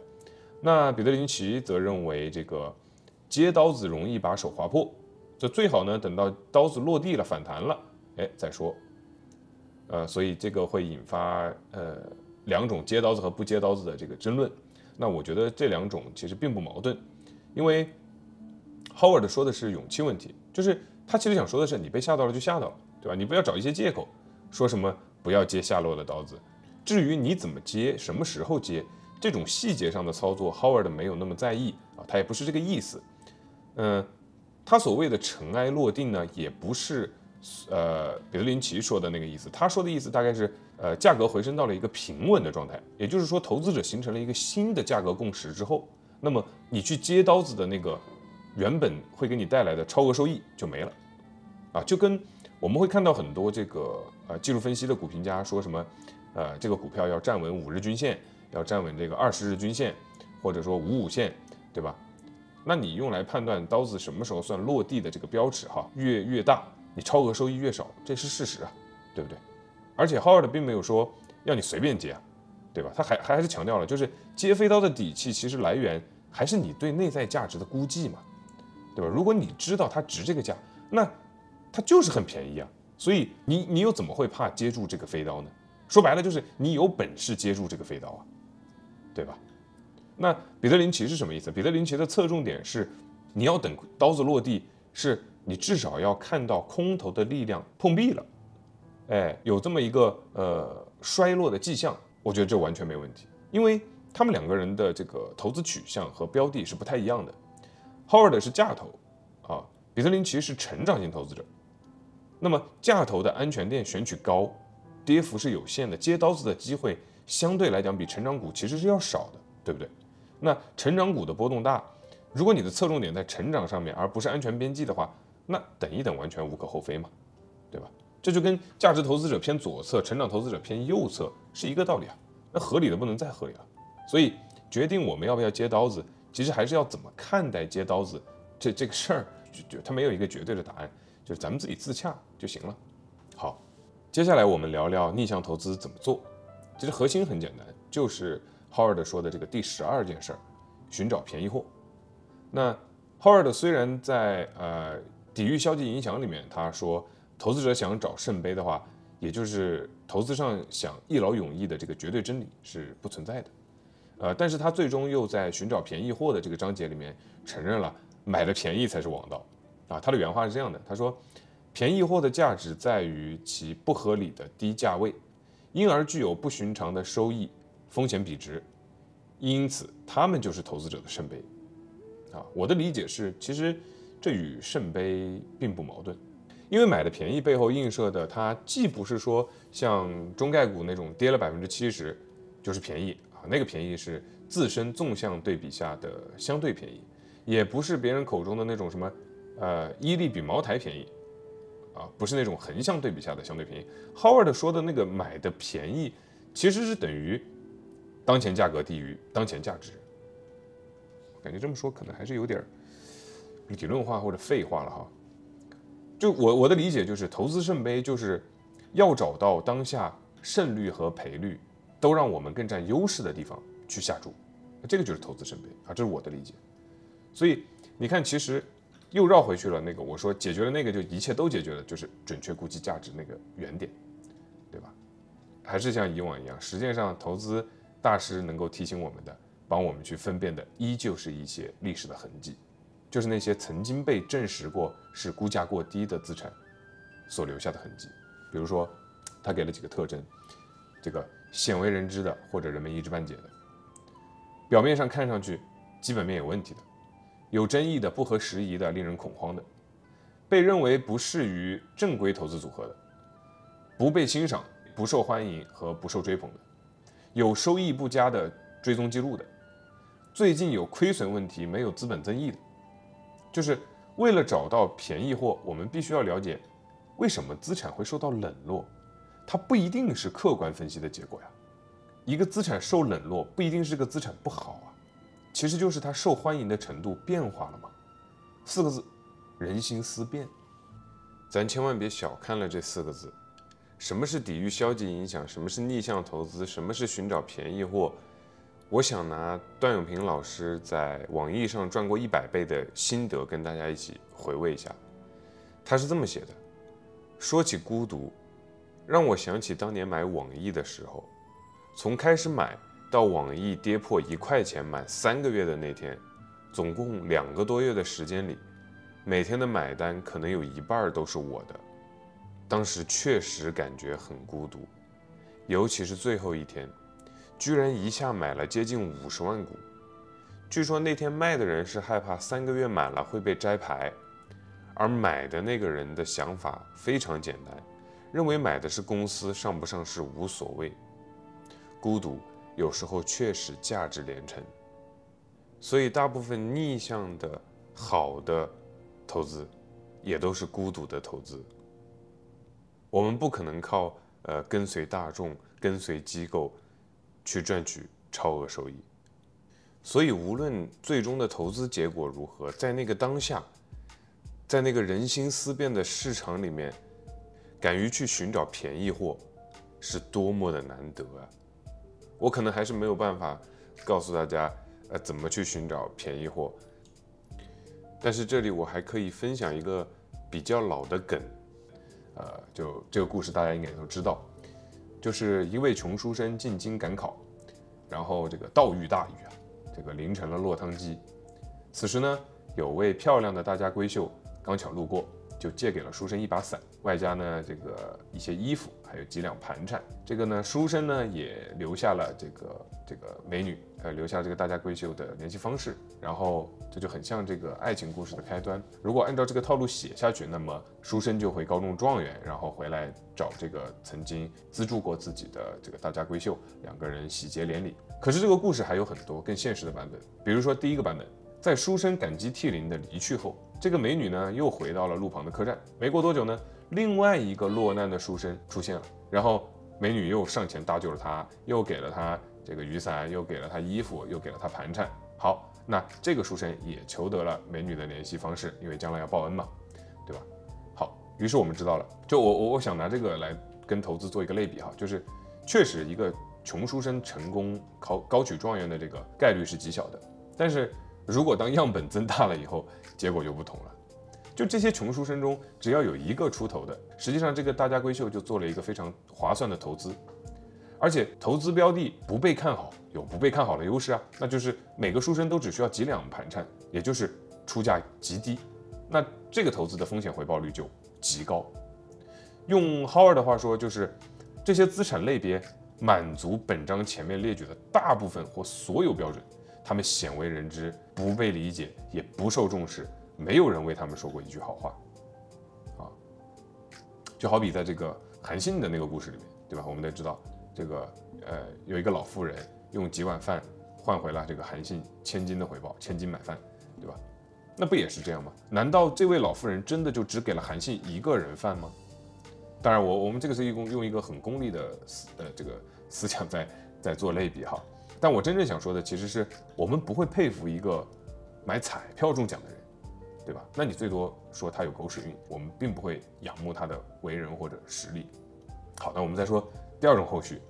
那彼得林奇则认为这个接刀子容易把手划破，这最好呢等到刀子落地了反弹了。哎，再说，呃，所以这个会引发呃两种接刀子和不接刀子的这个争论。那我觉得这两种其实并不矛盾，因为 Howard 说的是勇气问题，就是他其实想说的是你被吓到了就吓到了，对吧？你不要找一些借口，说什么不要接下落的刀子。至于你怎么接，什么时候接，这种细节上的操作，Howard 没有那么在意啊，他也不是这个意思。嗯，他所谓的尘埃落定呢，也不是。呃，彼得林奇说的那个意思，他说的意思大概是，呃，价格回升到了一个平稳的状态，也就是说，投资者形成了一个新的价格共识之后，那么你去接刀子的那个原本会给你带来的超额收益就没了，啊，就跟我们会看到很多这个呃技术分析的股评家说什么，呃，这个股票要站稳五日均线，要站稳这个二十日均线，或者说五五线，对吧？那你用来判断刀子什么时候算落地的这个标尺哈，越越大。你超额收益越少，这是事实啊，对不对？而且 Howard 并没有说要你随便接啊，对吧？他还还是强调了，就是接飞刀的底气其实来源还是你对内在价值的估计嘛，对吧？如果你知道它值这个价，那它就是很便宜啊，所以你你又怎么会怕接住这个飞刀呢？说白了就是你有本事接住这个飞刀啊，对吧？那彼得林奇是什么意思？彼得林奇的侧重点是你要等刀子落地是。你至少要看到空头的力量碰壁了，哎，有这么一个呃衰落的迹象，我觉得这完全没问题，因为他们两个人的这个投资取向和标的是不太一样的。Howard 是价投啊，比特林奇是成长型投资者。那么价投的安全垫选取高，跌幅是有限的，接刀子的机会相对来讲比成长股其实是要少的，对不对？那成长股的波动大，如果你的侧重点在成长上面，而不是安全边际的话。那等一等完全无可厚非嘛，对吧？这就跟价值投资者偏左侧，成长投资者偏右侧是一个道理啊。那合理的不能再合理了。所以决定我们要不要接刀子，其实还是要怎么看待接刀子这这个事儿，就就它没有一个绝对的答案，就是咱们自己自洽就行了。好，接下来我们聊聊逆向投资怎么做。其实核心很简单，就是 Howard 说的这个第十二件事儿，寻找便宜货。那 Howard 虽然在呃。抵御消极影响里面，他说，投资者想找圣杯的话，也就是投资上想一劳永逸的这个绝对真理是不存在的。呃，但是他最终又在寻找便宜货的这个章节里面承认了，买的便宜才是王道。啊，他的原话是这样的，他说，便宜货的价值在于其不合理的低价位，因而具有不寻常的收益，风险比值，因此他们就是投资者的圣杯。啊，我的理解是，其实。这与圣杯并不矛盾，因为买的便宜背后映射的，它既不是说像中概股那种跌了百分之七十就是便宜，那个便宜是自身纵向对比下的相对便宜，也不是别人口中的那种什么呃伊利比茅台便宜啊，不是那种横向对比下的相对便宜。Howard 说的那个买的便宜，其实是等于当前价格低于当前价值，感觉这么说可能还是有点。理论化或者废话了哈，就我我的理解就是，投资圣杯就是要找到当下胜率和赔率都让我们更占优势的地方去下注，这个就是投资圣杯啊，这是我的理解。所以你看，其实又绕回去了那个我说解决了那个就一切都解决了，就是准确估计价值那个原点，对吧？还是像以往一样，实际上投资大师能够提醒我们的，帮我们去分辨的，依旧是一些历史的痕迹，就是那些曾经被证实过是估价过低的资产所留下的痕迹。比如说，他给了几个特征，这个鲜为人知的或者人们一知半解的，表面上看上去基本面有问题的，有争议的、不合时宜的、令人恐慌的，被认为不适于正规投资组合的。不被欣赏、不受欢迎和不受追捧的，有收益不佳的追踪记录的，最近有亏损问题、没有资本增益的，就是为了找到便宜货，我们必须要了解为什么资产会受到冷落，它不一定是客观分析的结果呀。一个资产受冷落不一定是个资产不好啊，其实就是它受欢迎的程度变化了嘛。四个字：人心思变。咱千万别小看了这四个字。什么是抵御消极影响？什么是逆向投资？什么是寻找便宜货？我想拿段永平老师在网易上赚过一百倍的心得跟大家一起回味一下。他是这么写的：说起孤独，让我想起当年买网易的时候，从开始买到网易跌破一块钱满三个月的那天，总共两个多月的时间里，每天的买单可能有一半都是我的。当时确实感觉很孤独，尤其是最后一天，居然一下买了接近五十万股。据说那天卖的人是害怕三个月满了会被摘牌，而买的那个人的想法非常简单，认为买的是公司上不上市无所谓。孤独有时候确实价值连城，所以大部分逆向的好的投资，也都是孤独的投资。我们不可能靠呃跟随大众、跟随机构去赚取超额收益，所以无论最终的投资结果如何，在那个当下，在那个人心思变的市场里面，敢于去寻找便宜货，是多么的难得啊！我可能还是没有办法告诉大家呃怎么去寻找便宜货，但是这里我还可以分享一个比较老的梗。呃，就这个故事大家应该都知道，就是一位穷书生进京赶考，然后这个盗遇大雨啊，这个淋成了落汤鸡。此时呢，有位漂亮的大家闺秀刚巧路过，就借给了书生一把伞，外加呢这个一些衣服，还有几两盘缠。这个呢，书生呢也留下了这个这个美女，呃，留下这个大家闺秀的联系方式，然后。这就很像这个爱情故事的开端。如果按照这个套路写下去，那么书生就会高中状元，然后回来找这个曾经资助过自己的这个大家闺秀，两个人喜结连理。可是这个故事还有很多更现实的版本，比如说第一个版本，在书生感激涕零的离去后，这个美女呢又回到了路旁的客栈。没过多久呢，另外一个落难的书生出现了，然后美女又上前搭救了他，又给了他这个雨伞，又给了他衣服，又给了他盘缠。好。那这个书生也求得了美女的联系方式，因为将来要报恩嘛，对吧？好，于是我们知道了，就我我我想拿这个来跟投资做一个类比哈，就是确实一个穷书生成功考高举状元的这个概率是极小的，但是如果当样本增大了以后，结果就不同了。就这些穷书生中，只要有一个出头的，实际上这个大家闺秀就做了一个非常划算的投资。而且投资标的不被看好，有不被看好的优势啊，那就是每个书生都只需要几两盘缠，也就是出价极低，那这个投资的风险回报率就极高。用 Howard 的话说，就是这些资产类别满足本章前面列举的大部分或所有标准，他们鲜为人知，不被理解，也不受重视，没有人为他们说过一句好话。啊，就好比在这个韩信的那个故事里面，对吧？我们都知道。这个呃，有一个老妇人用几碗饭换回了这个韩信千金的回报，千金买饭，对吧？那不也是这样吗？难道这位老妇人真的就只给了韩信一个人饭吗？当然，我我们这个是一共用一个很功利的思呃这个思想在在做类比哈。但我真正想说的其实是我们不会佩服一个买彩票中奖的人，对吧？那你最多说他有狗屎运，我们并不会仰慕他的为人或者实力。好，那我们再说。第二种后续，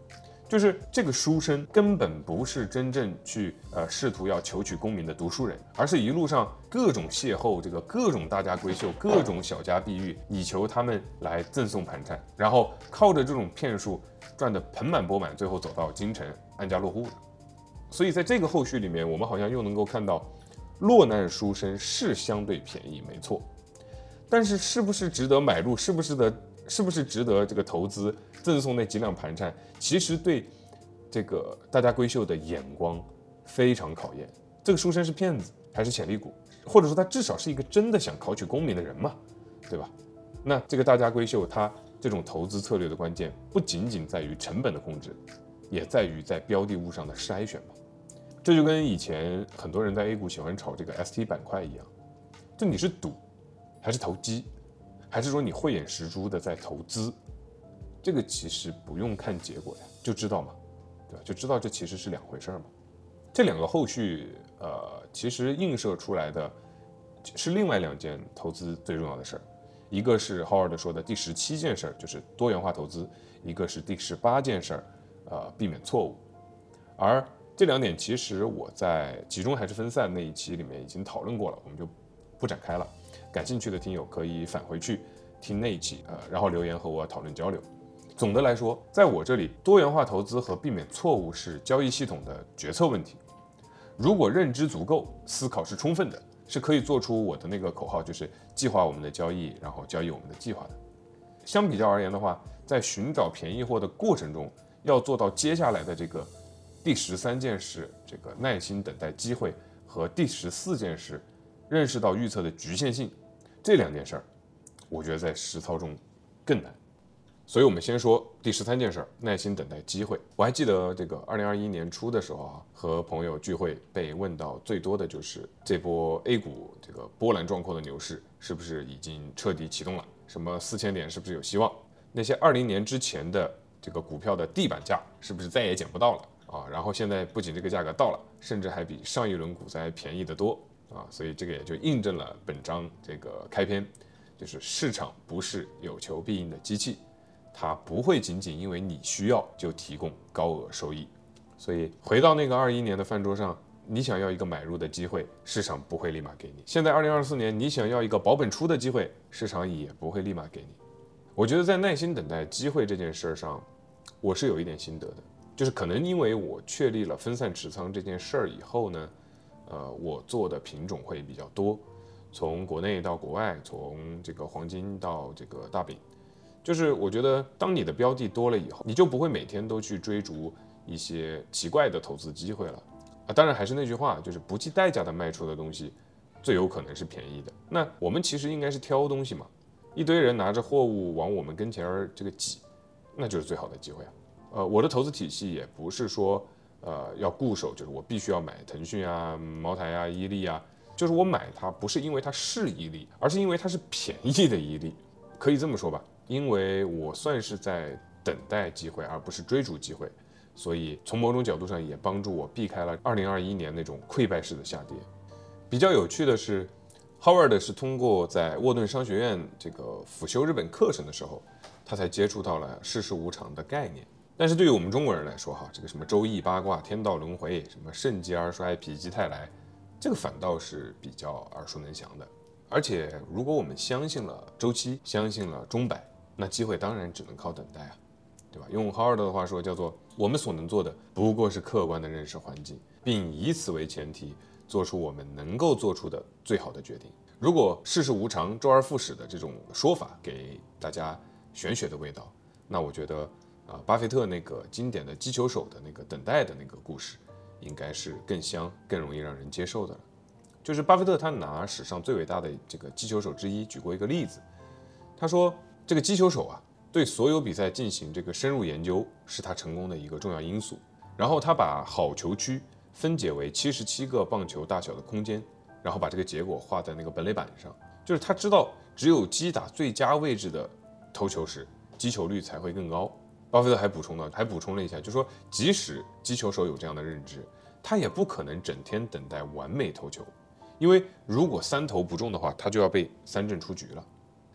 就是这个书生根本不是真正去呃试图要求取功名的读书人，而是一路上各种邂逅，这个各种大家闺秀，各种小家碧玉，以求他们来赠送盘缠，然后靠着这种骗术赚得盆满钵满，最后走到京城安家落户的。所以在这个后续里面，我们好像又能够看到，落难书生是相对便宜，没错，但是是不是值得买入，是不是的，是不是值得这个投资？赠送那几两盘缠，其实对这个大家闺秀的眼光非常考验。这个书生是骗子还是潜力股，或者说他至少是一个真的想考取功名的人嘛，对吧？那这个大家闺秀，他这种投资策略的关键不仅仅在于成本的控制，也在于在标的物上的筛选嘛。这就跟以前很多人在 A 股喜欢炒这个 ST 板块一样，就你是赌还是投机，还是说你慧眼识珠的在投资？这个其实不用看结果呀，就知道嘛，对吧？就知道这其实是两回事儿嘛。这两个后续，呃，其实映射出来的是另外两件投资最重要的事儿，一个是 Howard 说的第十七件事儿，就是多元化投资；一个是第十八件事儿，呃，避免错误。而这两点其实我在集中还是分散那一期里面已经讨论过了，我们就不展开了。感兴趣的听友可以返回去听那一期，呃，然后留言和我讨论交流。总的来说，在我这里，多元化投资和避免错误是交易系统的决策问题。如果认知足够，思考是充分的，是可以做出我的那个口号，就是计划我们的交易，然后交易我们的计划的。相比较而言的话，在寻找便宜货的过程中，要做到接下来的这个第十三件事，这个耐心等待机会，和第十四件事，认识到预测的局限性，这两件事儿，我觉得在实操中更难。所以，我们先说第十三件事儿：耐心等待机会。我还记得这个二零二一年初的时候啊，和朋友聚会，被问到最多的就是这波 A 股这个波澜壮阔的牛市是不是已经彻底启动了？什么四千点是不是有希望？那些二零年之前的这个股票的地板价是不是再也捡不到了啊？然后现在不仅这个价格到了，甚至还比上一轮股灾便宜得多啊！所以这个也就印证了本章这个开篇，就是市场不是有求必应的机器。它不会仅仅因为你需要就提供高额收益，所以回到那个二一年的饭桌上，你想要一个买入的机会，市场不会立马给你。现在二零二四年，你想要一个保本出的机会，市场也不会立马给你。我觉得在耐心等待机会这件事上，我是有一点心得的，就是可能因为我确立了分散持仓这件事儿以后呢，呃，我做的品种会比较多，从国内到国外，从这个黄金到这个大饼。就是我觉得，当你的标的多了以后，你就不会每天都去追逐一些奇怪的投资机会了啊！当然还是那句话，就是不计代价的卖出的东西，最有可能是便宜的。那我们其实应该是挑东西嘛，一堆人拿着货物往我们跟前儿这个挤，那就是最好的机会啊！呃，我的投资体系也不是说，呃，要固守，就是我必须要买腾讯啊、茅台啊、伊利啊，就是我买它不是因为它是伊利，而是因为它是便宜的伊利，可以这么说吧。因为我算是在等待机会，而不是追逐机会，所以从某种角度上也帮助我避开了2021年那种溃败式的下跌。比较有趣的是，Howard 是通过在沃顿商学院这个辅修日本课程的时候，他才接触到了世事无常的概念。但是对于我们中国人来说，哈，这个什么周易八卦、天道轮回，什么盛极而衰、否极泰来，这个反倒是比较耳熟能详的。而且如果我们相信了周期，相信了钟摆。那机会当然只能靠等待啊，对吧？用 Howard 的话说，叫做我们所能做的不过是客观的认识环境，并以此为前提，做出我们能够做出的最好的决定。如果世事无常、周而复始的这种说法给大家玄学的味道，那我觉得啊，巴菲特那个经典的击球手的那个等待的那个故事，应该是更香、更容易让人接受的。就是巴菲特他拿史上最伟大的这个击球手之一举过一个例子，他说。这个击球手啊，对所有比赛进行这个深入研究，是他成功的一个重要因素。然后他把好球区分解为七十七个棒球大小的空间，然后把这个结果画在那个本垒板上。就是他知道，只有击打最佳位置的投球时，击球率才会更高。巴菲特还补充了，还补充了一下，就说即使击球手有这样的认知，他也不可能整天等待完美投球，因为如果三投不中的话，他就要被三振出局了。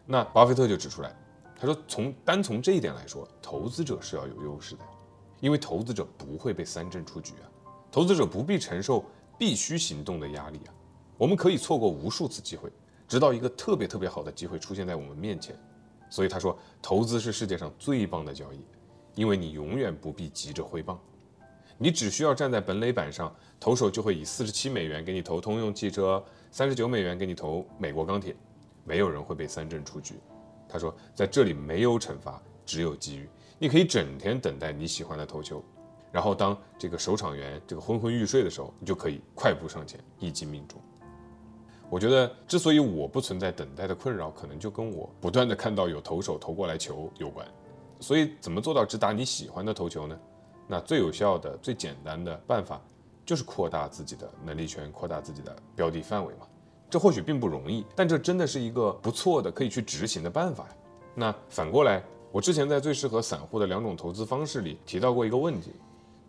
那巴菲特就指出来，他说从单从这一点来说，投资者是要有优势的，因为投资者不会被三振出局啊，投资者不必承受必须行动的压力啊。我们可以错过无数次机会，直到一个特别特别好的机会出现在我们面前。所以他说，投资是世界上最棒的交易，因为你永远不必急着挥棒，你只需要站在本垒板上，投手就会以四十七美元给你投通用汽车，三十九美元给你投美国钢铁，没有人会被三振出局。他说，在这里没有惩罚，只有机遇，你可以整天等待你喜欢的投球，然后当这个守场员这个昏昏欲睡的时候，你就可以快步上前，一击命中。我觉得，之所以我不存在等待的困扰，可能就跟我不断的看到有投手投过来球有关。所以，怎么做到只打你喜欢的投球呢？那最有效的、最简单的办法，就是扩大自己的能力圈，扩大自己的标的范围嘛。这或许并不容易，但这真的是一个不错的可以去执行的办法呀。那反过来，我之前在最适合散户的两种投资方式里提到过一个问题，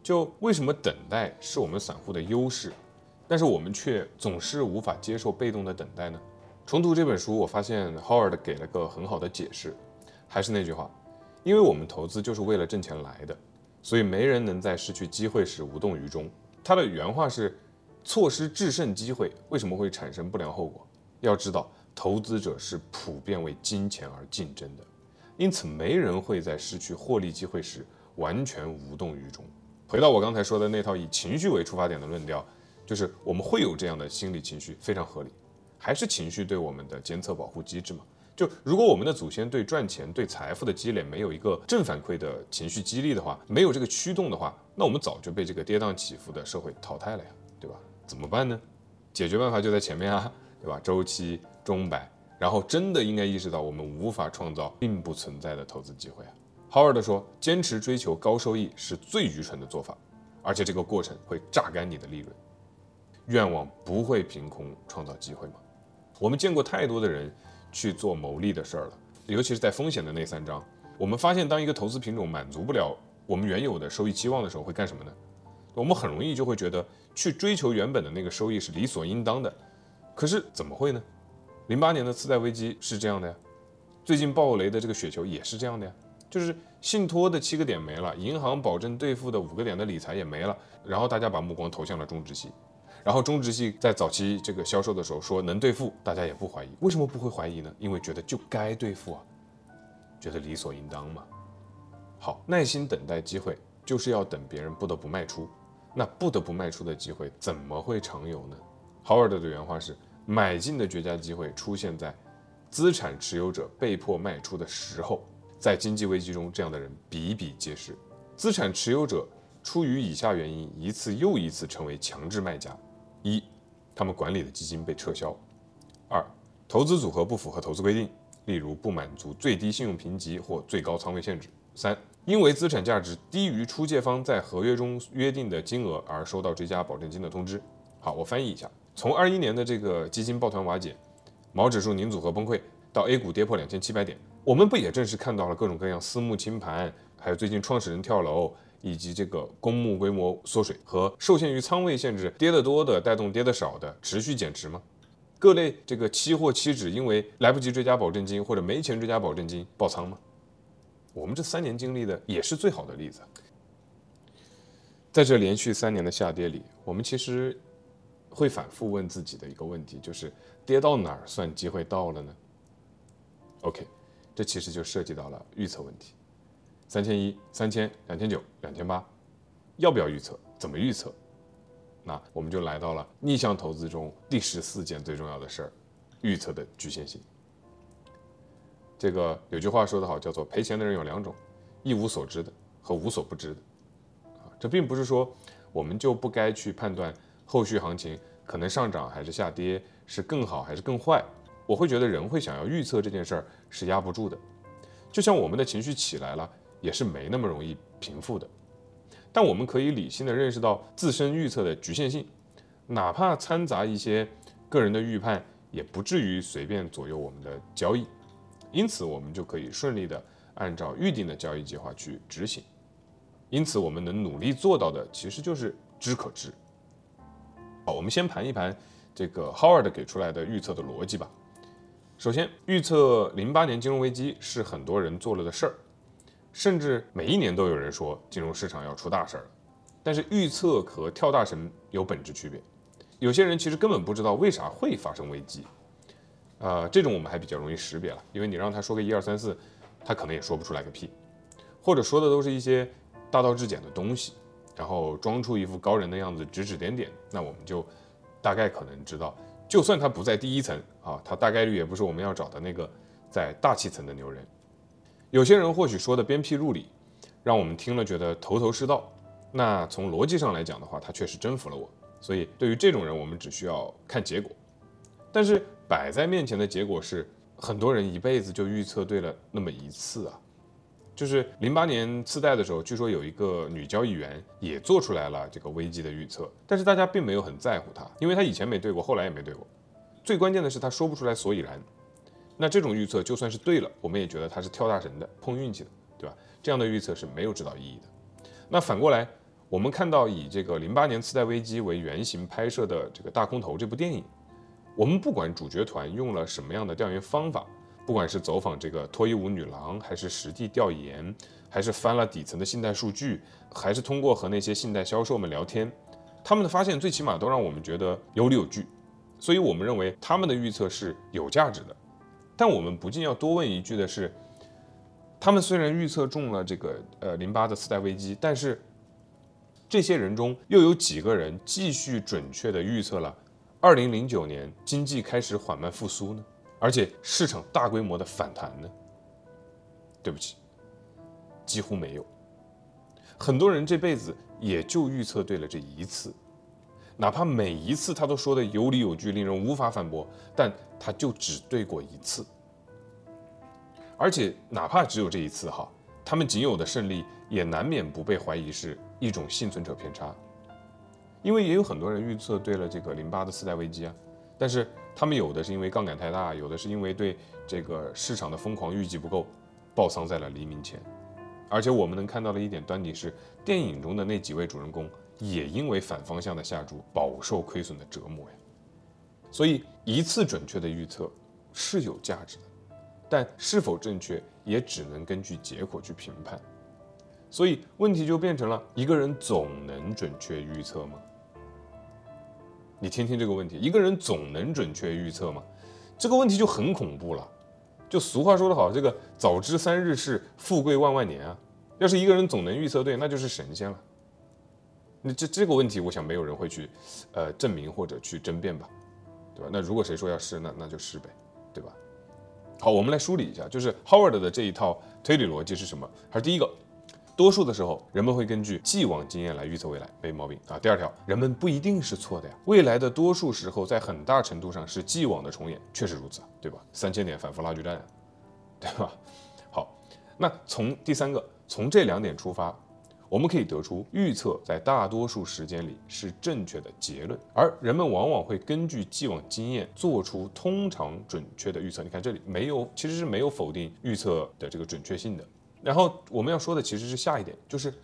就为什么等待是我们散户的优势？但是我们却总是无法接受被动的等待呢？重读这本书，我发现 Howard 给了个很好的解释。还是那句话，因为我们投资就是为了挣钱来的，所以没人能在失去机会时无动于衷。他的原话是：错失制胜机会为什么会产生不良后果？要知道，投资者是普遍为金钱而竞争的，因此没人会在失去获利机会时完全无动于衷。回到我刚才说的那套以情绪为出发点的论调。就是我们会有这样的心理情绪，非常合理，还是情绪对我们的监测保护机制嘛？就如果我们的祖先对赚钱、对财富的积累没有一个正反馈的情绪激励的话，没有这个驱动的话，那我们早就被这个跌宕起伏的社会淘汰了呀，对吧？怎么办呢？解决办法就在前面啊，对吧？周期钟摆，然后真的应该意识到我们无法创造并不存在的投资机会啊。Howard 说，坚持追求高收益是最愚蠢的做法，而且这个过程会榨干你的利润。愿望不会凭空创造机会吗？我们见过太多的人去做牟利的事儿了，尤其是在风险的那三章。我们发现，当一个投资品种满足不了我们原有的收益期望的时候，会干什么呢？我们很容易就会觉得去追求原本的那个收益是理所应当的。可是怎么会呢？零八年的次贷危机是这样的呀，最近暴雷的这个雪球也是这样的呀，就是信托的七个点没了，银行保证兑付的五个点的理财也没了，然后大家把目光投向了中植系。然后中植系在早期这个销售的时候说能兑付，大家也不怀疑。为什么不会怀疑呢？因为觉得就该兑付啊，觉得理所应当嘛。好，耐心等待机会，就是要等别人不得不卖出。那不得不卖出的机会怎么会常有呢？Howard 的原话是：买进的绝佳机会出现在资产持有者被迫卖出的时候。在经济危机中，这样的人比比皆是。资产持有者出于以下原因，一次又一次成为强制卖家。一，他们管理的基金被撤销；二，投资组合不符合投资规定，例如不满足最低信用评级或最高仓位限制；三，因为资产价值低于出借方在合约中约定的金额而收到追加保证金的通知。好，我翻译一下：从二一年的这个基金抱团瓦解，毛指数拧组合崩溃，到 A 股跌破两千七百点，我们不也正是看到了各种各样私募清盘，还有最近创始人跳楼？以及这个公募规模缩水和受限于仓位限制，跌得多的带动跌得少的持续减持吗？各类这个期货期指因为来不及追加保证金或者没钱追加保证金爆仓吗？我们这三年经历的也是最好的例子。在这连续三年的下跌里，我们其实会反复问自己的一个问题，就是跌到哪儿算机会到了呢？OK，这其实就涉及到了预测问题。三千一、三千、两千九、两千八，要不要预测？怎么预测？那我们就来到了逆向投资中第十四件最重要的事儿——预测的局限性。这个有句话说得好，叫做赔钱的人有两种：一无所知的和无所不知的。啊，这并不是说我们就不该去判断后续行情可能上涨还是下跌，是更好还是更坏。我会觉得人会想要预测这件事儿是压不住的，就像我们的情绪起来了。也是没那么容易平复的，但我们可以理性的认识到自身预测的局限性，哪怕掺杂一些个人的预判，也不至于随便左右我们的交易，因此我们就可以顺利的按照预定的交易计划去执行。因此，我们能努力做到的其实就是知可知。好，我们先盘一盘这个 Howard 给出来的预测的逻辑吧。首先，预测零八年金融危机是很多人做了的事儿。甚至每一年都有人说金融市场要出大事儿了。但是预测和跳大神有本质区别，有些人其实根本不知道为啥会发生危机，呃，这种我们还比较容易识别了，因为你让他说个一二三四，他可能也说不出来个屁，或者说的都是一些大道至简的东西，然后装出一副高人的样子指指点点，那我们就大概可能知道，就算他不在第一层啊，他大概率也不是我们要找的那个在大气层的牛人。有些人或许说的鞭辟入里，让我们听了觉得头头是道。那从逻辑上来讲的话，他确实征服了我。所以对于这种人，我们只需要看结果。但是摆在面前的结果是，很多人一辈子就预测对了那么一次啊。就是零八年次贷的时候，据说有一个女交易员也做出来了这个危机的预测，但是大家并没有很在乎她，因为她以前没对过，后来也没对过。最关键的是她说不出来所以然。那这种预测就算是对了，我们也觉得他是跳大神的、碰运气的，对吧？这样的预测是没有指导意义的。那反过来。我们看到以这个零八年次贷危机为原型拍摄的这个大空头这部电影，我们不管主角团用了什么样的调研方法，不管是走访这个脱衣舞女郎，还是实地调研，还是翻了底层的信贷数据，还是通过和那些信贷销售们聊天，他们的发现最起码都让我们觉得有理有据，所以我们认为他们的预测是有价值的。但我们不禁要多问一句的是，他们虽然预测中了这个呃零八的次贷危机，但是。这些人中又有几个人继续准确的预测了2009年经济开始缓慢复苏呢？而且市场大规模的反弹呢？对不起，几乎没有。很多人这辈子也就预测对了这一次，哪怕每一次他都说的有理有据，令人无法反驳，但他就只对过一次。而且哪怕只有这一次哈，他们仅有的胜利也难免不被怀疑是。一种幸存者偏差，因为也有很多人预测对了这个零八的次贷危机啊，但是他们有的是因为杠杆太大，有的是因为对这个市场的疯狂预计不够，爆仓在了黎明前。而且我们能看到的一点端倪是，电影中的那几位主人公也因为反方向的下注饱受亏损的折磨呀。所以一次准确的预测是有价值的，但是否正确也只能根据结果去评判。所以问题就变成了一个人总能准确预测吗？你听听这个问题，一个人总能准确预测吗？这个问题就很恐怖了。就俗话说得好，这个早知三日是，富贵万万年啊。要是一个人总能预测对，那就是神仙了。那这这个问题，我想没有人会去，呃，证明或者去争辩吧，对吧？那如果谁说要是，那那就是呗，对吧？好，我们来梳理一下，就是 Howard 的这一套推理逻辑是什么？还是第一个。多数的时候，人们会根据既往经验来预测未来，没毛病啊。第二条，人们不一定是错的呀。未来的多数时候，在很大程度上是既往的重演，确实如此，对吧？三千点反复拉锯战，对吧？好，那从第三个，从这两点出发，我们可以得出预测在大多数时间里是正确的结论，而人们往往会根据既往经验做出通常准确的预测。你看这里没有，其实是没有否定预测的这个准确性的。然后我们要说的其实是下一点，就是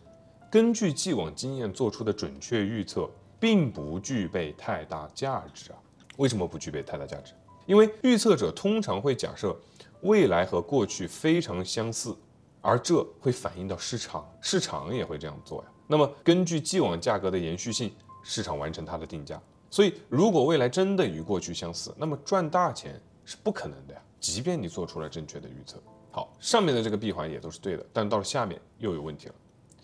根据既往经验做出的准确预测，并不具备太大价值啊。为什么不具备太大价值？因为预测者通常会假设未来和过去非常相似，而这会反映到市场，市场也会这样做呀。那么根据既往价格的延续性，市场完成它的定价。所以如果未来真的与过去相似，那么赚大钱是不可能的呀。即便你做出了正确的预测。好，上面的这个闭环也都是对的，但到了下面又有问题了，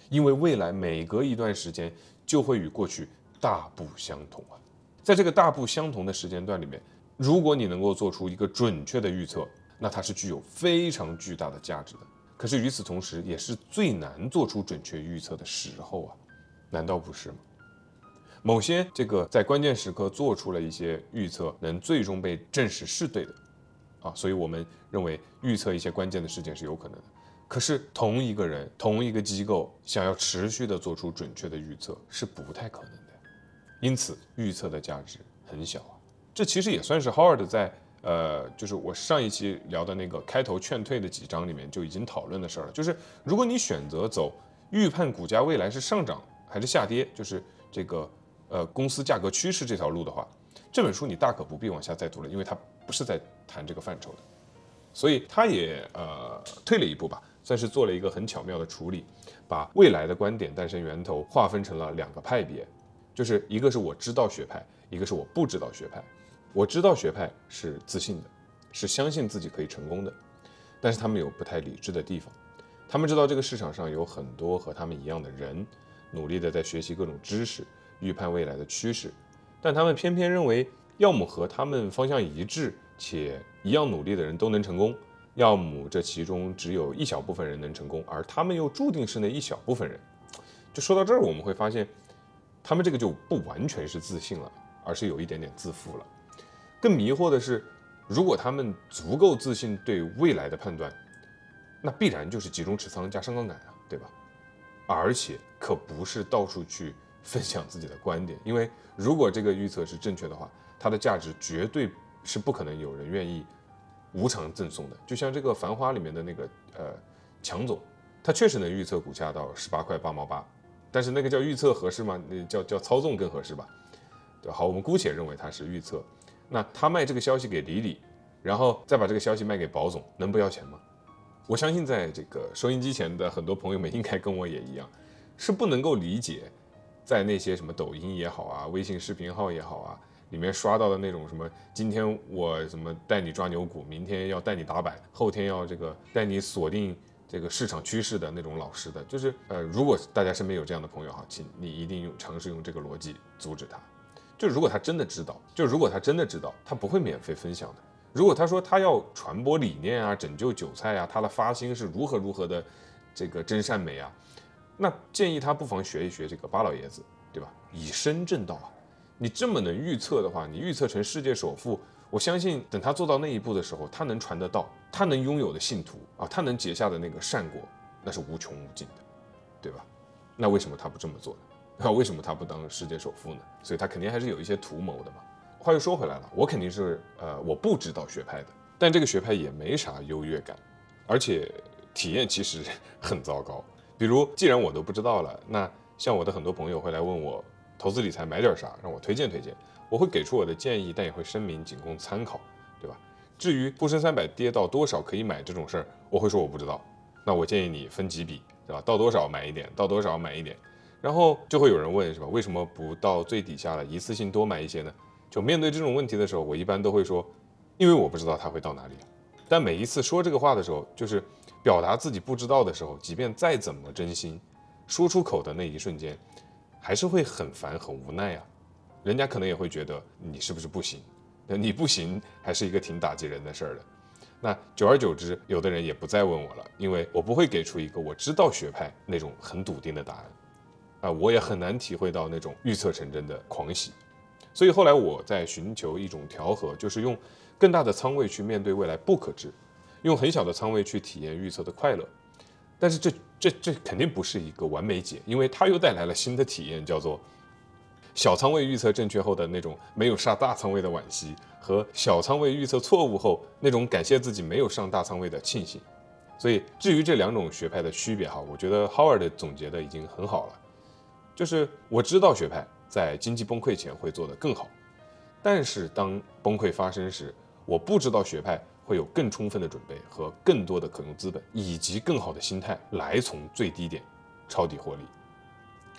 因为未来每隔一段时间就会与过去大不相同啊。在这个大不相同的时间段里面，如果你能够做出一个准确的预测，那它是具有非常巨大的价值的。可是与此同时，也是最难做出准确预测的时候啊，难道不是吗？某些这个在关键时刻做出了一些预测，能最终被证实是对的。啊，所以我们认为预测一些关键的事件是有可能的。可是同一个人、同一个机构想要持续的做出准确的预测是不太可能的，因此预测的价值很小啊。这其实也算是 Howard 在呃，就是我上一期聊的那个开头劝退的几章里面就已经讨论的事儿了。就是如果你选择走预判股价未来是上涨还是下跌，就是这个呃公司价格趋势这条路的话，这本书你大可不必往下再读了，因为它不是在谈这个范畴的，所以他也呃退了一步吧，算是做了一个很巧妙的处理，把未来的观点诞生源头划分成了两个派别，就是一个是我知道学派，一个是我不知道学派。我知道学派是自信的，是相信自己可以成功的，但是他们有不太理智的地方。他们知道这个市场上有很多和他们一样的人，努力的在学习各种知识，预判未来的趋势，但他们偏偏认为，要么和他们方向一致且一样努力的人都能成功，要么这其中只有一小部分人能成功，而他们又注定是那一小部分人。就说到这儿，我们会发现，他们这个就不完全是自信了，而是有一点点自负了。更迷惑的是，如果他们足够自信对未来的判断，那必然就是集中持仓加上杠杆啊，对吧？而且可不是到处去分享自己的观点，因为如果这个预测是正确的话，它的价值绝对是不可能有人愿意无偿赠送的。就像这个《繁花》里面的那个呃强总，他确实能预测股价到十八块八毛八，但是那个叫预测合适吗？那叫叫操纵更合适吧？对，好，我们姑且认为它是预测。那他卖这个消息给李李，然后再把这个消息卖给保总，能不要钱吗？我相信在这个收音机前的很多朋友们应该跟我也一样，是不能够理解，在那些什么抖音也好啊，微信视频号也好啊，里面刷到的那种什么今天我什么带你抓牛股，明天要带你打板，后天要这个带你锁定这个市场趋势的那种老师的，就是呃，如果大家身边有这样的朋友哈，请你一定用尝试用这个逻辑阻止他。就如果他真的知道，就如果他真的知道，他不会免费分享的。如果他说他要传播理念啊，拯救韭菜啊，他的发心是如何如何的这个真善美啊，那建议他不妨学一学这个巴老爷子，对吧？以身正道啊！你这么能预测的话，你预测成世界首富，我相信等他做到那一步的时候，他能传得到，他能拥有的信徒啊，他能结下的那个善果，那是无穷无尽的，对吧？那为什么他不这么做呢？那为什么他不当世界首富呢？所以他肯定还是有一些图谋的嘛。话又说回来了，我肯定是呃我不知道学派的，但这个学派也没啥优越感，而且体验其实 很糟糕。比如，既然我都不知道了，那像我的很多朋友会来问我投资理财买点啥，让我推荐推荐，我会给出我的建议，但也会声明仅供参考，对吧？至于沪深三百跌到多少可以买这种事儿，我会说我不知道。那我建议你分几笔，对吧？到多少买一点，到多少买一点。然后就会有人问，是吧？为什么不到最底下了，一次性多买一些呢？就面对这种问题的时候，我一般都会说，因为我不知道它会到哪里。但每一次说这个话的时候，就是表达自己不知道的时候，即便再怎么真心，说出口的那一瞬间，还是会很烦、很无奈啊。人家可能也会觉得你是不是不行？你不行，还是一个挺打击人的事儿的。那久而久之，有的人也不再问我了，因为我不会给出一个我知道学派那种很笃定的答案。啊，我也很难体会到那种预测成真的狂喜，所以后来我在寻求一种调和，就是用更大的仓位去面对未来不可知，用很小的仓位去体验预测的快乐。但是这这这肯定不是一个完美解，因为它又带来了新的体验，叫做小仓位预测正确后的那种没有上大仓位的惋惜，和小仓位预测错误后那种感谢自己没有上大仓位的庆幸。所以至于这两种学派的区别哈，我觉得 Howard 总结的已经很好了。就是我知道学派在经济崩溃前会做得更好，但是当崩溃发生时，我不知道学派会有更充分的准备和更多的可用资本，以及更好的心态来从最低点抄底获利。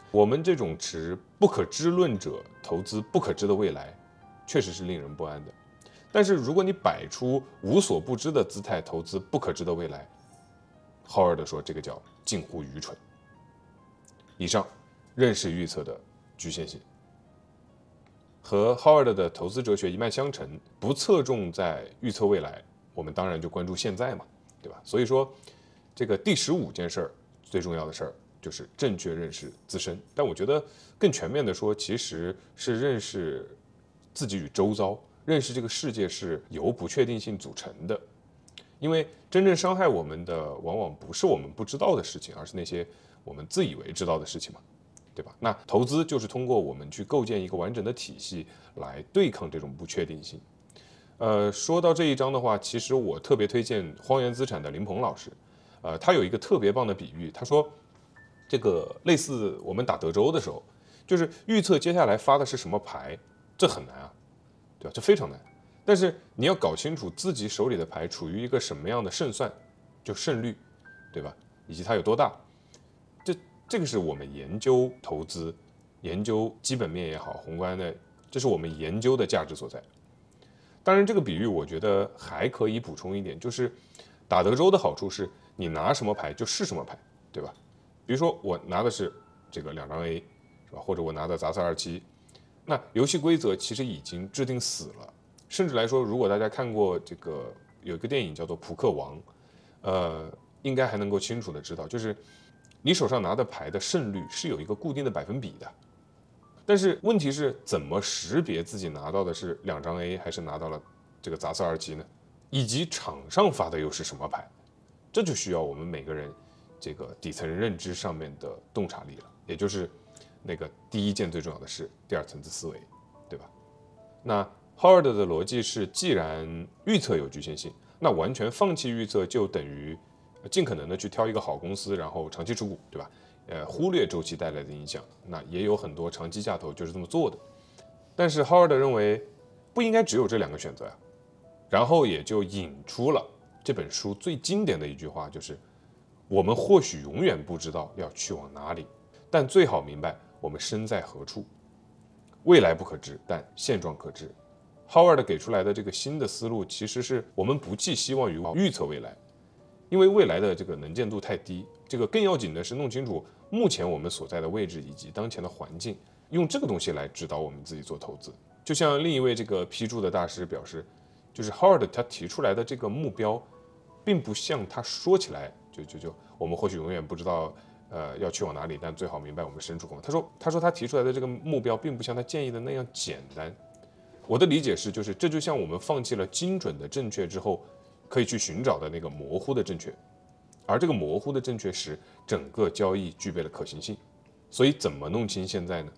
我们这种持不可知论者投资不可知的未来，确实是令人不安的。但是如果你摆出无所不知的姿态投资不可知的未来，浩尔的说这个叫近乎愚蠢。以上。认识预测的局限性，和 Howard 的投资哲学一脉相承，不侧重在预测未来，我们当然就关注现在嘛，对吧？所以说，这个第十五件事儿最重要的事儿就是正确认识自身。但我觉得更全面的说，其实是认识自己与周遭，认识这个世界是由不确定性组成的。因为真正伤害我们的，往往不是我们不知道的事情，而是那些我们自以为知道的事情嘛。对吧？那投资就是通过我们去构建一个完整的体系来对抗这种不确定性。呃，说到这一章的话，其实我特别推荐荒原资产的林鹏老师。呃，他有一个特别棒的比喻，他说，这个类似我们打德州的时候，就是预测接下来发的是什么牌，这很难啊，对吧？这非常难。但是你要搞清楚自己手里的牌处于一个什么样的胜算，就胜率。对吧？以及它有多大，这个是我们研究投资、研究基本面也好，宏观的，这是我们研究的价值所在。当然，这个比喻我觉得还可以补充一点，就是打德州的好处是你拿什么牌就是什么牌，对吧？比如说我拿的是这个两张 A，是吧？或者我拿的杂色二七，那游戏规则其实已经制定死了。甚至来说，如果大家看过这个有一个电影叫做《扑克王》，呃，应该还能够清楚的知道，就是你手上拿的牌的胜率是有一个固定的百分比的。但是问题是怎么识别自己拿到的是两张 A 还是拿到了这个杂色二七呢？以及场上发的又是什么牌？这就需要我们每个人这个底层认知上面的洞察力了，也就是那个第一件最重要的事，第二层次思维，对吧？那 Howard 的逻辑是，既然预测有局限性，那完全放弃预测就等于尽可能的去挑一个好公司，然后长期持股，对吧？呃，忽略周期带来的影响，那也有很多长期价投就是这么做的。但是 Howard 认为不应该只有这两个选择呀，然后也就引出了这本书最经典的一句话，就是我们或许永远不知道要去往哪里，但最好明白我们身在何处。未来不可知，但现状可知。Howard 给出来的这个新的思路，其实是我们不寄希望于预测未来，因为未来的这个能见度太低。这个更要紧的是弄清楚。目前我们所在的位置以及当前的环境，用这个东西来指导我们自己做投资。就像另一位这个批注的大师表示，就是 Howard 他提出来的这个目标，并不像他说起来就就就我们或许永远不知道呃要去往哪里，但最好明白我们身处何方。他说他说他提出来的这个目标，并不像他建议的那样简单。我的理解是，就是这就像我们放弃了精准的正确之后，可以去寻找的那个模糊的正确。而这个模糊的正确使，整个交易具备了可行性。所以怎么弄清现在呢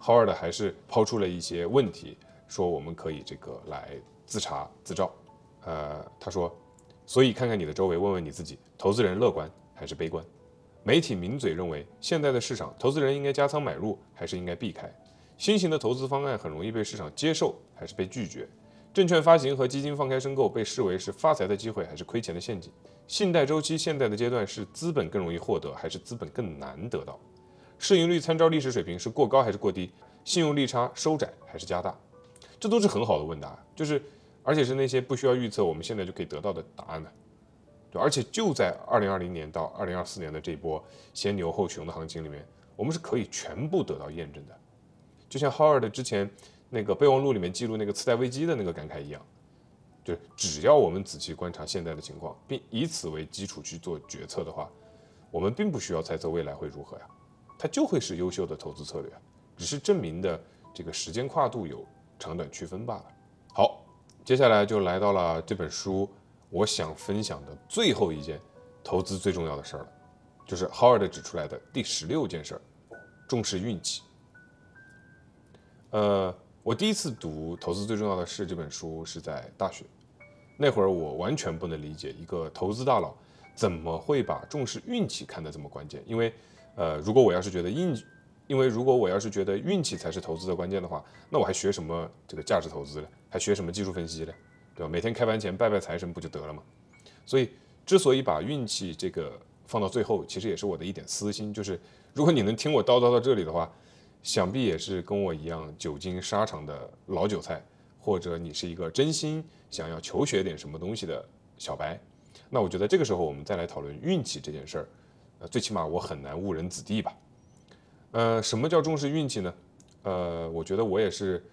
？Howard 还是抛出了一些问题，说我们可以这个来自查自照。呃，他说，所以看看你的周围，问问你自己，投资人乐观还是悲观？媒体名嘴认为，现在的市场，投资人应该加仓买入还是应该避开？新型的投资方案很容易被市场接受还是被拒绝？证券发行和基金放开申购被视为是发财的机会还是亏钱的陷阱？信贷周期现在的阶段是资本更容易获得还是资本更难得到？市盈率参照历史水平是过高还是过低？信用利差收窄还是加大？这都是很好的问答，就是而且是那些不需要预测，我们现在就可以得到的答案呢。对，而且就在二零二零年到二零二四年的这波先牛后熊的行情里面，我们是可以全部得到验证的。就像 Howard 之前。那个备忘录里面记录那个次贷危机的那个感慨一样，就只要我们仔细观察现在的情况，并以此为基础去做决策的话，我们并不需要猜测未来会如何呀，它就会是优秀的投资策略，只是证明的这个时间跨度有长短区分罢了。好，接下来就来到了这本书我想分享的最后一件投资最重要的事儿了，就是 Howard 指出来的第十六件事儿，重视运气。呃。我第一次读《投资最重要的是》这本书是在大学，那会儿我完全不能理解一个投资大佬怎么会把重视运气看得这么关键。因为，呃，如果我要是觉得运，因为如果我要是觉得运气才是投资的关键的话，那我还学什么这个价值投资呢？还学什么技术分析呢？对吧？每天开盘前拜拜财神不就得了吗？所以，之所以把运气这个放到最后，其实也是我的一点私心，就是如果你能听我叨叨到这里的话。想必也是跟我一样久经沙场的老韭菜，或者你是一个真心想要求学点什么东西的小白，那我觉得这个时候我们再来讨论运气这件事儿，呃，最起码我很难误人子弟吧。呃，什么叫重视运气呢？呃，我觉得我也是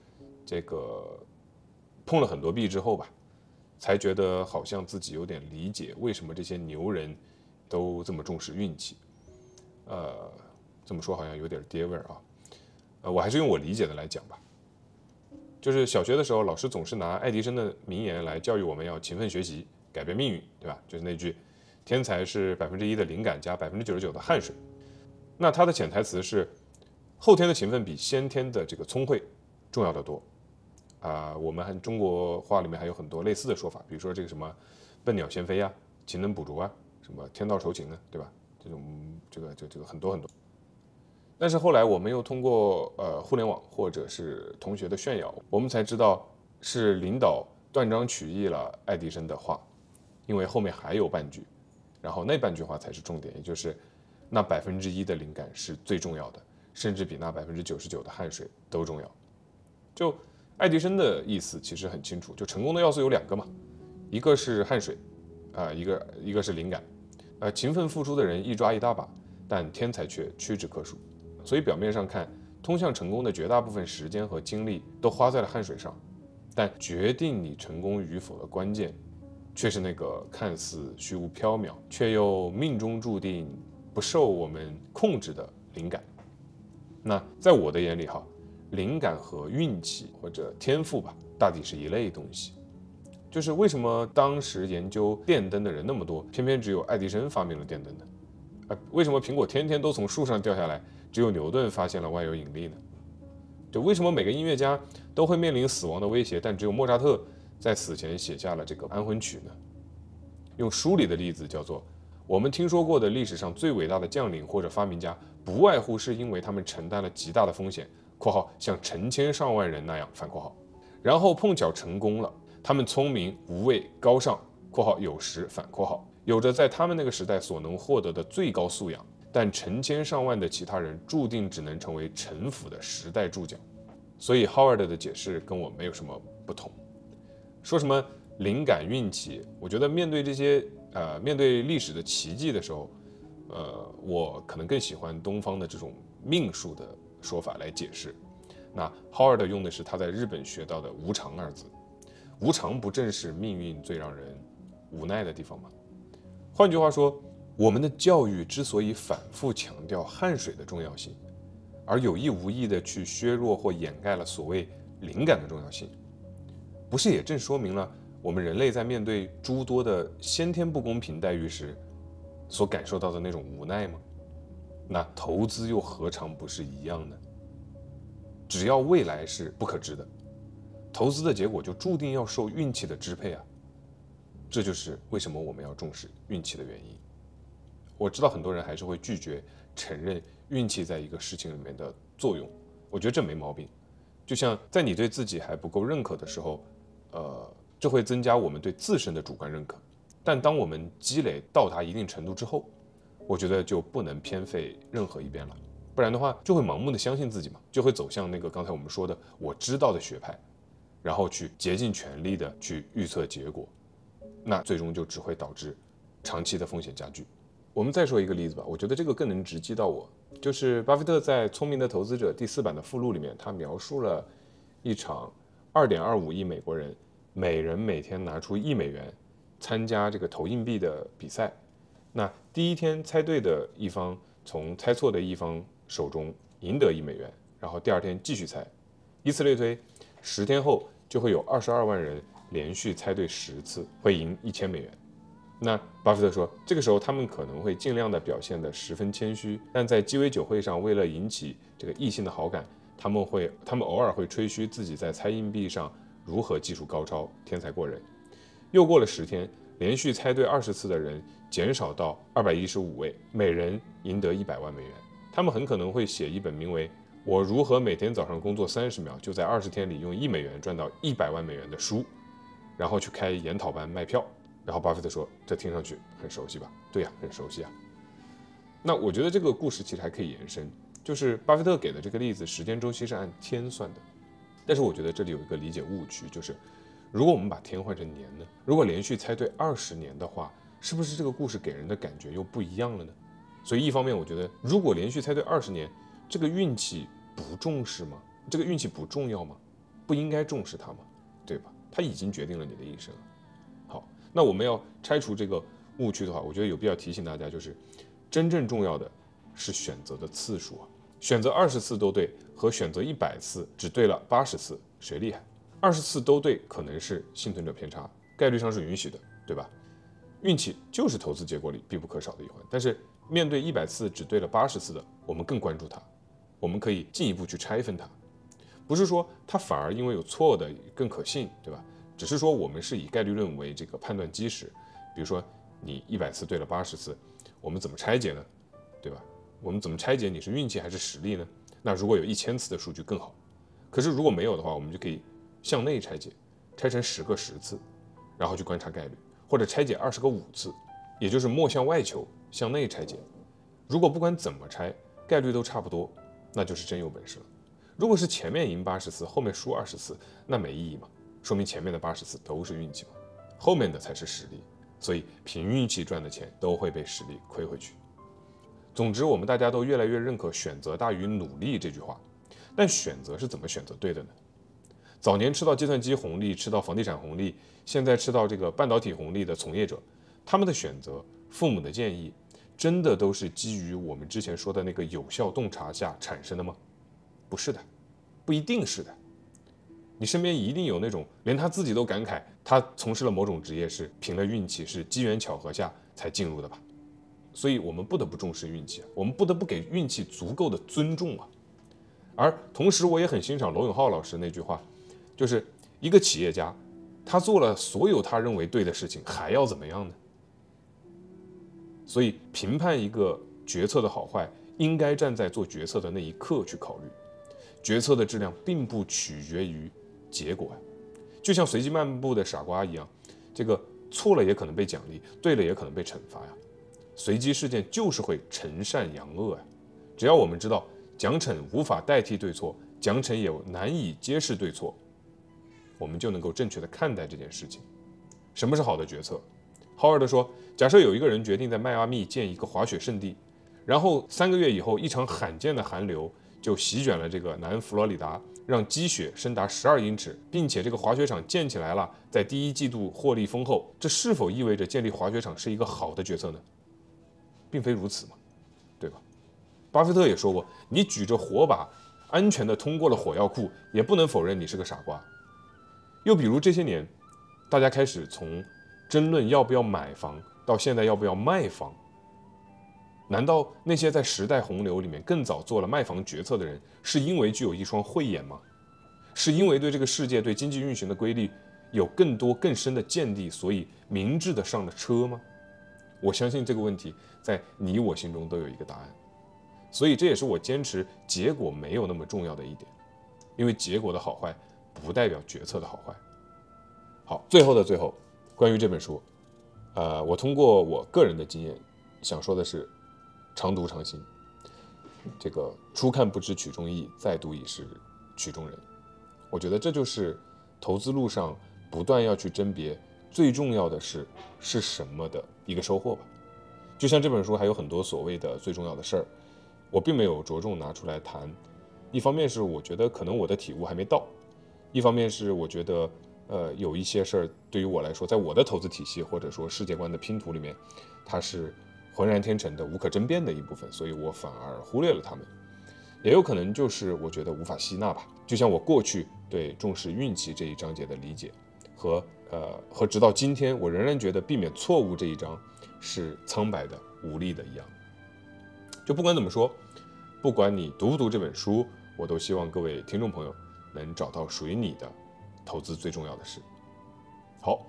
这个碰了很多壁之后吧，才觉得好像自己有点理解为什么这些牛人都这么重视运气。呃，这么说好像有点爹味儿啊。呃，我还是用我理解的来讲吧，就是小学的时候，老师总是拿爱迪生的名言来教育我们要勤奋学习，改变命运，对吧？就是那句“天才是百分之一的灵感加百分之九十九的汗水”。那它的潜台词是，后天的勤奋比先天的这个聪慧重要的多。啊，我们还中国话里面还有很多类似的说法，比如说这个什么“笨鸟先飞”啊，“勤能补拙”啊，什么“天道酬勤”啊，对吧？这种这个这个这个很多很多。但是后来我们又通过呃互联网或者是同学的炫耀，我们才知道是领导断章取义了爱迪生的话，因为后面还有半句，然后那半句话才是重点，也就是那百分之一的灵感是最重要的，甚至比那百分之九十九的汗水都重要。就爱迪生的意思其实很清楚，就成功的要素有两个嘛，一个是汗水，啊，一个一个是灵感。呃，勤奋付出的人一抓一大把，但天才却屈指可数。所以表面上看，通向成功的绝大部分时间和精力都花在了汗水上，但决定你成功与否的关键。却是那个看似虚无缥缈，却又命中注定不受我们控制的灵感。那在我的眼里，哈，灵感和运气或者天赋吧，大抵是一类东西。就是为什么当时研究电灯的人那么多，偏偏只有爱迪生发明了电灯呢？啊，为什么苹果天天都从树上掉下来，只有牛顿发现了万有引力呢？就为什么每个音乐家都会面临死亡的威胁，但只有莫扎特？在死前写下了这个安魂曲呢。用书里的例子叫做，我们听说过的历史上最伟大的将领或者发明家，不外乎是因为他们承担了极大的风险（括号像成千上万人那样反括号），然后碰巧成功了。他们聪明、无畏、高尚（括号有时反括号），有着在他们那个时代所能获得的最高素养。但成千上万的其他人注定只能成为臣服的时代注脚。所以 Howard 的解释跟我没有什么不同。说什么灵感运气？我觉得面对这些呃，面对历史的奇迹的时候，呃，我可能更喜欢东方的这种命数的说法来解释。那 Howard 用的是他在日本学到的“无常”二字，无常不正是命运最让人无奈的地方吗？换句话说，我们的教育之所以反复强调汗水的重要性，而有意无意的去削弱或掩盖了所谓灵感的重要性。不是也正说明了我们人类在面对诸多的先天不公平待遇时，所感受到的那种无奈吗？那投资又何尝不是一样呢？只要未来是不可知的，投资的结果就注定要受运气的支配啊！这就是为什么我们要重视运气的原因。我知道很多人还是会拒绝承认运气在一个事情里面的作用，我觉得这没毛病。就像在你对自己还不够认可的时候。呃，这会增加我们对自身的主观认可，但当我们积累到达一定程度之后，我觉得就不能偏废任何一边了，不然的话就会盲目的相信自己嘛，就会走向那个刚才我们说的我知道的学派，然后去竭尽全力的去预测结果，那最终就只会导致长期的风险加剧。我们再说一个例子吧，我觉得这个更能直击到我，就是巴菲特在《聪明的投资者》第四版的附录里面，他描述了一场。二点二五亿美国人，每人每天拿出一美元，参加这个投硬币的比赛。那第一天猜对的一方从猜错的一方手中赢得一美元，然后第二天继续猜，以此类推，十天后就会有二十二万人连续猜对十次，会赢一千美元。那巴菲特说，这个时候他们可能会尽量的表现得十分谦虚，但在鸡尾酒会上，为了引起这个异性的好感。他们会，他们偶尔会吹嘘自己在猜硬币上如何技术高超、天才过人。又过了十天，连续猜对二十次的人减少到二百一十五位，每人赢得一百万美元。他们很可能会写一本名为《我如何每天早上工作三十秒，就在二十天里用一美元赚到一百万美元》的书，然后去开研讨班卖票。然后巴菲特说：“这听上去很熟悉吧？”“对呀，很熟悉啊。”那我觉得这个故事其实还可以延伸。就是巴菲特给的这个例子，时间周期是按天算的，但是我觉得这里有一个理解误区，就是如果我们把天换成年呢？如果连续猜对二十年的话，是不是这个故事给人的感觉又不一样了呢？所以一方面，我觉得如果连续猜对二十年，这个运气不重视吗？这个运气不重要吗？不应该重视它吗？对吧？它已经决定了你的一生。那我们要拆除这个误区的话，我觉得有必要提醒大家，就是真正重要的。是选择的次数啊，选择二十次都对和选择一百次只对了八十次，谁厉害？二十次都对可能是幸存者偏差，概率上是允许的，对吧？运气就是投资结果里必不可少的一环。但是面对一百次只对了八十次的，我们更关注它，我们可以进一步去拆分它，不是说它反而因为有错的更可信，对吧？只是说我们是以概率论为这个判断基石，比如说你一百次对了八十次，我们怎么拆解呢？对吧？我们怎么拆解你是运气还是实力呢？那如果有一千次的数据更好，可是如果没有的话，我们就可以向内拆解，拆成十个十次，然后去观察概率，或者拆解二十个五次，也就是莫向外求，向内拆解。如果不管怎么拆，概率都差不多，那就是真有本事了。如果是前面赢八十次，后面输二十次，那没意义嘛？说明前面的八十次都是运气嘛，后面的才是实力。所以凭运气赚的钱都会被实力亏回去。总之，我们大家都越来越认可“选择大于努力”这句话。但选择是怎么选择对的呢？早年吃到计算机红利、吃到房地产红利，现在吃到这个半导体红利的从业者，他们的选择、父母的建议，真的都是基于我们之前说的那个有效洞察下产生的吗？不是的，不一定是的。你身边一定有那种连他自己都感慨，他从事了某种职业是凭了运气，是机缘巧合下才进入的吧？所以我们不得不重视运气，我们不得不给运气足够的尊重啊。而同时，我也很欣赏罗永浩老师那句话。就是一个企业家，他做了所有他认为对的事情，还要怎么样呢？所以评判一个决策的好坏，应该站在做决策的那一刻去考虑。决策的质量并不取决于结果呀，就像随机漫步的傻瓜一样，这个错了也可能被奖励，对了也可能被惩罚呀。随机事件就是会惩善扬恶呀。只要我们知道奖惩无法代替对错，奖惩也难以揭示对错。我们就能够正确的看待这件事情。什么是好的决策？Howard 说，假设有一个人决定在迈阿密建一个滑雪胜地，然后三个月以后，一场罕见的寒流就席卷了这个南佛罗里达，让积雪深达十二英尺，并且这个滑雪场建起来了，在第一季度获利丰厚，这是否意味着建立滑雪场是一个好的决策呢？并非如此嘛，对吧？巴菲特也说过，你举着火把安全的通过了火药库，也不能否认你是个傻瓜。又比如这些年，大家开始从争论要不要买房，到现在要不要卖房。难道那些在时代洪流里面更早做了卖房决策的人，是因为具有一双慧眼吗？是因为对这个世界、对经济运行的规律有更多更深的见地，所以明智的上了车吗？我相信这个问题在你我心中都有一个答案。所以这也是我坚持结果没有那么重要的一点，因为结果的好坏。不代表决策的好坏。好，最后的最后，关于这本书，呃，我通过我个人的经验，想说的是，常读常新。这个初看不知曲中意，再读已是曲中人。我觉得这就是投资路上不断要去甄别最重要的是是什么的一个收获吧。就像这本书还有很多所谓的最重要的事儿，我并没有着重拿出来谈。一方面是我觉得可能我的体悟还没到。一方面是我觉得，呃，有一些事儿对于我来说，在我的投资体系或者说世界观的拼图里面，它是浑然天成的、无可争辩的一部分，所以我反而忽略了他们。也有可能就是我觉得无法吸纳吧。就像我过去对重视运气这一章节的理解，和呃和直到今天我仍然觉得避免错误这一章是苍白的、无力的一样。就不管怎么说，不管你读不读这本书，我都希望各位听众朋友。能找到属于你的投资最重要的事。好，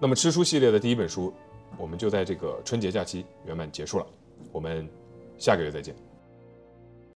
那么吃书系列的第一本书，我们就在这个春节假期圆满结束了。我们下个月再见。